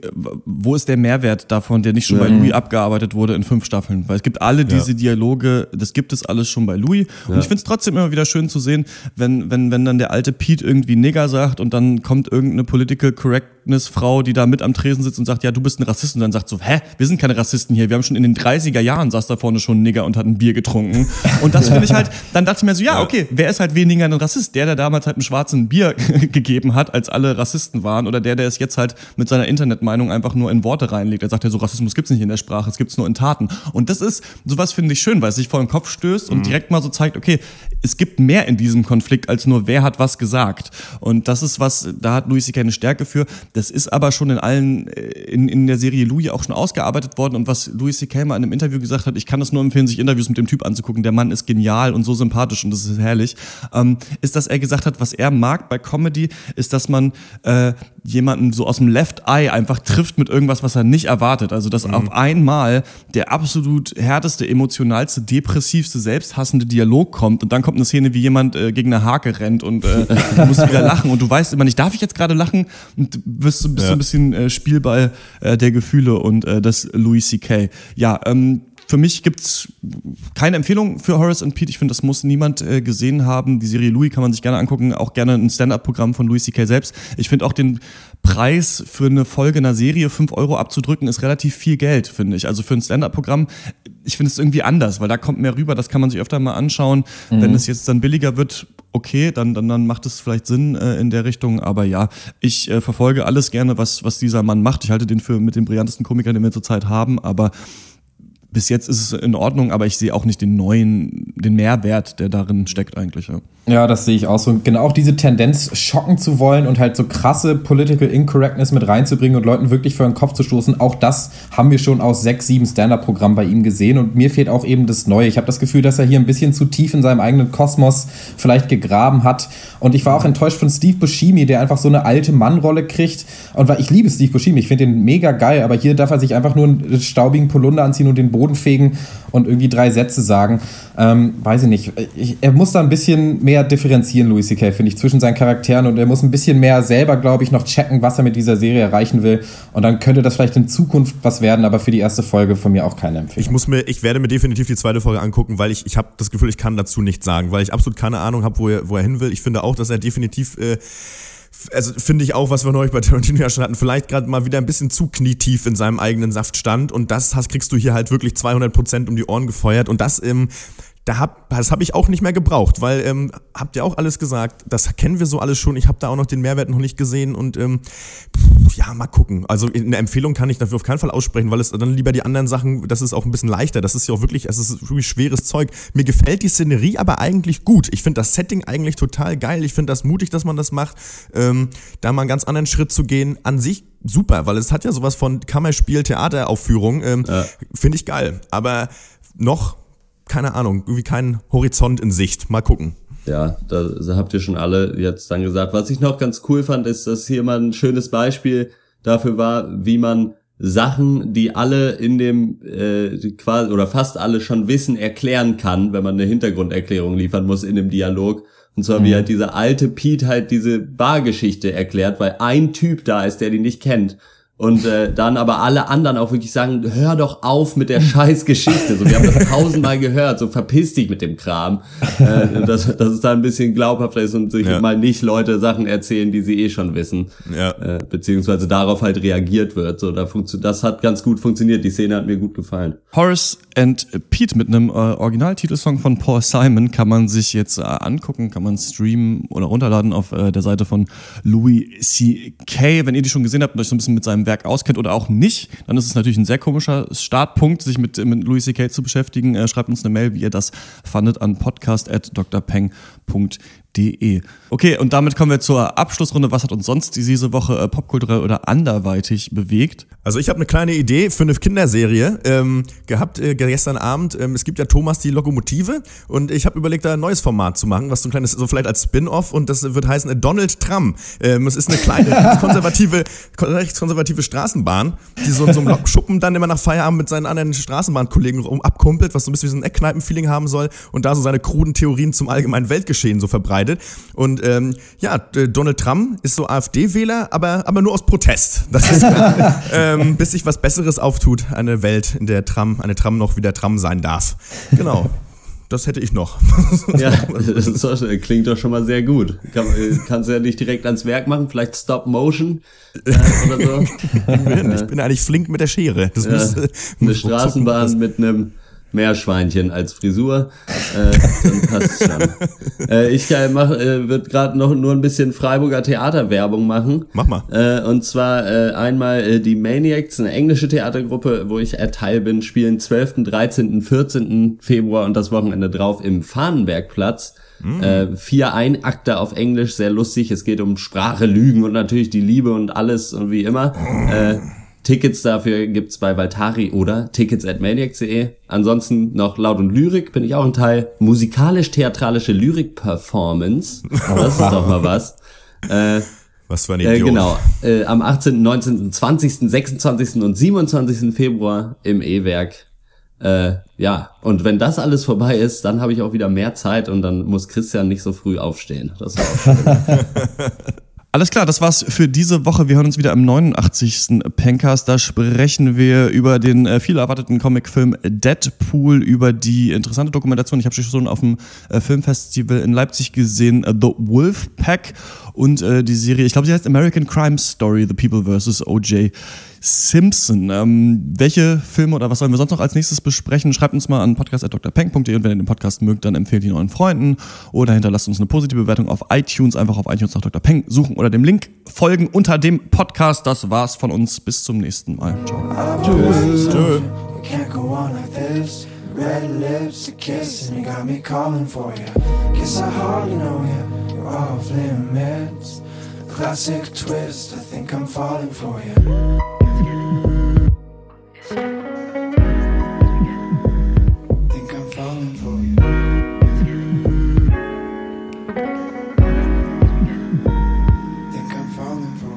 wo ist der Mehrwert davon, der nicht schon Ja. bei Louis abgearbeitet wurde in fünf Staffeln? Weil es gibt alle diese Dialoge, das gibt es alles schon bei Louis. Und Ja. ich finde es trotzdem immer wieder schön zu sehen, wenn, wenn, wenn dann der alte Pete irgendwie Nigger sagt und dann kommt irgendeine Political Correctness-Frau, die da mit am Tresen sitzt und sagt, ja, du bist ein Rassist. Und dann sagt so, hä, wir sind keine Rassisten hier. Wir haben schon in den 30er Jahren saß da vorne schon ein Nigger und hat ein Bier getrunken. Und das finde ich halt, dann dachte ich mir so, ja, okay, wer ist halt weniger ein Rassist? Der, der damals halt einen schwarzen Bier gegeben hat, als alle Rassisten waren, oder der, der es jetzt halt mit seiner Internetmeinung einfach nur in Worte reinlegt. Er sagt ja so, Rassismus gibt's nicht in der Sprache, es gibt's nur in Taten. Und das ist, sowas finde ich schön, weil es sich vor den Kopf stößt und direkt mal so zeigt, okay, es gibt mehr in diesem Konflikt als nur, wer hat was gesagt. Und das ist was, da hat Louis C.K. eine Stärke für. Das ist aber schon in allen, äh, in, in der Serie Louis auch schon ausgearbeitet worden. Und was Louis C.K. mal in einem Interview gesagt hat, ich kann es nur empfehlen, sich Interviews mit dem Typ anzugucken. Der Mann ist genial und so sympathisch und das ist herrlich. Ähm, ist, dass er gesagt hat, was er mag bei Comedy, ist, dass man äh, jemanden so aus dem Left Eye einfach trifft mit irgendwas, was er nicht erwartet. Also, dass auf einmal der absolut härteste, emotionalste, depressivste, selbsthassende Dialog kommt und dann kommt eine Szene, wie jemand äh, gegen eine Hake rennt und äh, du musst wieder lachen und du weißt immer nicht, darf ich jetzt gerade lachen? Und bist so Ja. ein bisschen äh, Spielball äh, der Gefühle und äh, das Louis C.K. Ja, ähm, für mich gibt's keine Empfehlung für Horace and Pete. Ich finde, das muss niemand äh, gesehen haben. Die Serie Louis kann man sich gerne angucken. Auch gerne ein Stand-up-Programm von Louis C.K. selbst. Ich finde auch den Preis für eine Folge einer Serie 5 Euro abzudrücken, ist relativ viel Geld, finde ich. Also für ein Stand-up-Programm, ich finde es irgendwie anders, weil da kommt mehr rüber. Das kann man sich öfter mal anschauen. Mhm. Wenn es jetzt dann billiger wird, okay, dann, dann, dann macht es vielleicht Sinn äh, in der Richtung. Aber ja, ich äh, verfolge alles gerne, was, was dieser Mann macht. Ich halte den für mit den brillantesten Komikern, den wir zurzeit haben. Aber bis jetzt ist es in Ordnung, aber ich sehe auch nicht den neuen, den Mehrwert, der darin steckt eigentlich. Ja. Ja, das sehe ich auch so. Genau auch diese Tendenz, schocken zu wollen und halt so krasse Political Incorrectness mit reinzubringen und Leuten wirklich vor den Kopf zu stoßen. Auch das haben wir schon aus sechs, sieben Stand-Up-Programmen bei ihm gesehen. Und mir fehlt auch eben das Neue. Ich habe das Gefühl, dass er hier ein bisschen zu tief in seinem eigenen Kosmos vielleicht gegraben hat. Und ich war auch enttäuscht von Steve Buscemi, der einfach so eine alte Mannrolle kriegt. Und ich liebe Steve Buscemi, ich finde den mega geil, aber hier darf er sich einfach nur einen staubigen Polunder anziehen und den Boden fegen und irgendwie drei Sätze sagen. Ähm, weiß ich nicht. Ich, er muss da ein bisschen mehr differenzieren, Louis C.K., finde ich, zwischen seinen Charakteren und er muss ein bisschen mehr selber, glaube ich, noch checken, was er mit dieser Serie erreichen will. Und dann könnte das vielleicht in Zukunft was werden, aber für die erste Folge von mir auch keine Empfehlung. Ich muss mir, ich werde mir definitiv die zweite Folge angucken, weil ich, ich habe das Gefühl, ich kann dazu nichts sagen, weil ich absolut keine Ahnung habe, wo er, wo er hin will. Ich finde auch, dass er definitiv, äh, also finde ich auch, was wir neulich bei Tarantino ja schon hatten, vielleicht gerade mal wieder ein bisschen zu knietief in seinem eigenen Saft stand und das hast, kriegst du hier halt wirklich 200 Prozent um die Ohren gefeuert. Und das ähm, da hab, das habe ich auch nicht mehr gebraucht, weil ähm, habt ihr auch alles gesagt, das kennen wir so alles schon. Ich habe da auch noch den Mehrwert noch nicht gesehen und ähm, pff, ja, mal gucken. Also eine Empfehlung kann ich dafür auf keinen Fall aussprechen, weil es dann lieber die anderen Sachen, das ist auch ein bisschen leichter. Das ist ja auch wirklich, es ist wirklich schweres Zeug. Mir gefällt die Szenerie aber eigentlich gut. Ich finde das Setting eigentlich total geil. Ich finde das mutig, dass man das macht. Ähm, da mal einen ganz anderen Schritt zu gehen, an sich super, weil es hat ja sowas von Kammerspiel, Theateraufführung. Ähm, Finde ich geil. Aber noch keine Ahnung, irgendwie kein Horizont in Sicht. Mal gucken. Ja, da habt ihr schon alle jetzt dann gesagt. Was ich noch ganz cool fand, ist, dass hier mal ein schönes Beispiel dafür war, wie man Sachen, die alle in dem äh, quasi oder fast alle schon wissen, erklären kann, wenn man eine Hintergrunderklärung liefern muss in dem Dialog. Und zwar wie Mhm. halt dieser alte Pete halt diese Bargeschichte erklärt, weil ein Typ da ist, der die nicht kennt. Und äh, dann aber alle anderen auch wirklich sagen, hör doch auf mit der scheiß Geschichte. So, wir haben das tausendmal gehört, so verpiss dich mit dem Kram. Äh, dass, dass es da ein bisschen glaubhafter ist und sich Ja. mal nicht Leute Sachen erzählen, die sie eh schon wissen. Ja. Äh, beziehungsweise darauf halt reagiert wird. So, da funktio- das hat ganz gut funktioniert. Die Szene hat mir gut gefallen. Horace and Pete mit einem äh, Originaltitelsong von Paul Simon kann man sich jetzt äh, angucken, kann man streamen oder runterladen auf äh, der Seite von Louis C.K. Wenn ihr die schon gesehen habt und euch so ein bisschen mit seinem Werk auskennt oder auch nicht, dann ist es natürlich ein sehr komischer Startpunkt, sich mit, mit Louis C.K. zu beschäftigen. Schreibt uns eine Mail, wie ihr das fandet, an podcast.drpeng.de. Okay, und damit kommen wir zur Abschlussrunde. Was hat uns sonst diese Woche äh, popkulturell oder anderweitig bewegt? Also ich habe eine kleine Idee für eine Kinderserie ähm, gehabt äh, gestern Abend. Ähm, es gibt ja Thomas die Lokomotive und ich habe überlegt, da ein neues Format zu machen, was so ein kleines, so vielleicht als Spin-off und das wird heißen äh, Donald Trump. Ähm, es ist eine kleine konservative, rechtskonservative Straßenbahn, die so in so einem Lokschuppen dann immer nach Feierabend mit seinen anderen Straßenbahnkollegen rum abkumpelt, was so ein bisschen wie so ein Eckkneipen-Feeling haben soll und da so seine kruden Theorien zum allgemeinen Weltgeschehen so verbreitet. Und ähm, ja, Donald Trump ist so AfD-Wähler, aber, aber nur aus Protest. Das ist, ähm, bis sich was Besseres auftut, eine Welt, in der Tram, eine Tram noch wieder Tram sein darf. Genau. Das hätte ich noch. Ja, das klingt doch schon mal sehr gut. Kann, äh, kannst du ja nicht direkt ans Werk machen, vielleicht Stop Motion äh, oder so. Ich bin, ich bin eigentlich flink mit der Schere. Das Ja, muss, eine Straßenbahn mit einem Meerschweinchen als Frisur, äh, dann passt schon. Äh, ich äh, äh, wird gerade noch nur ein bisschen Freiburger Theaterwerbung machen. Mach mal. Äh, und zwar äh, einmal äh, die Maniacs, eine englische Theatergruppe, wo ich äh, Teil bin, spielen 12., 13., 14. Februar und das Wochenende drauf im Fahnenbergplatz. Äh, vier Einakter auf Englisch, sehr lustig. Es geht um Sprache, Lügen und natürlich die Liebe und alles und wie immer. Äh, Tickets dafür gibt's bei Valtari oder tickets at maniacs.de. Ansonsten noch Laut und Lyrik bin ich auch ein Teil. Musikalisch-theatralische Lyrik-Performance. Das ist doch mal was. Äh, was für ein äh, Idiot. genau. Äh, am 18., 19., 20., 26. und 27. Februar im E-Werk. Äh, ja, und wenn das alles vorbei ist, dann habe ich auch wieder mehr Zeit und dann muss Christian nicht so früh aufstehen. Das ist auch schön. Alles klar, das war's für diese Woche. Wir hören uns wieder im 89. Pencast. Da sprechen wir über den äh, viel erwarteten Comicfilm Deadpool, über die interessante Dokumentation. Ich habe schon auf dem äh, Filmfestival in Leipzig gesehen, äh, The Wolf Pack und äh, die Serie, ich glaube, sie heißt American Crime Story, The People vs. O.J. Simpson. Ähm, welche Filme oder was sollen wir sonst noch als nächstes besprechen? Schreibt uns mal an podcast.drpeng.de und wenn ihr den Podcast mögt, dann empfehlt ihn euren Freunden oder hinterlasst uns eine positive Bewertung auf iTunes. Einfach auf iTunes nach Dr. Peng suchen oder dem Link folgen unter dem Podcast. Das war's von uns. Bis zum nächsten Mal. Ciao. Tschüss. This. Red lips, a kiss, and you got me calling for you. Guess I hardly know you. You're off limits. Classic twist. I think I'm falling for you. Think I'm falling for you. Think I'm falling for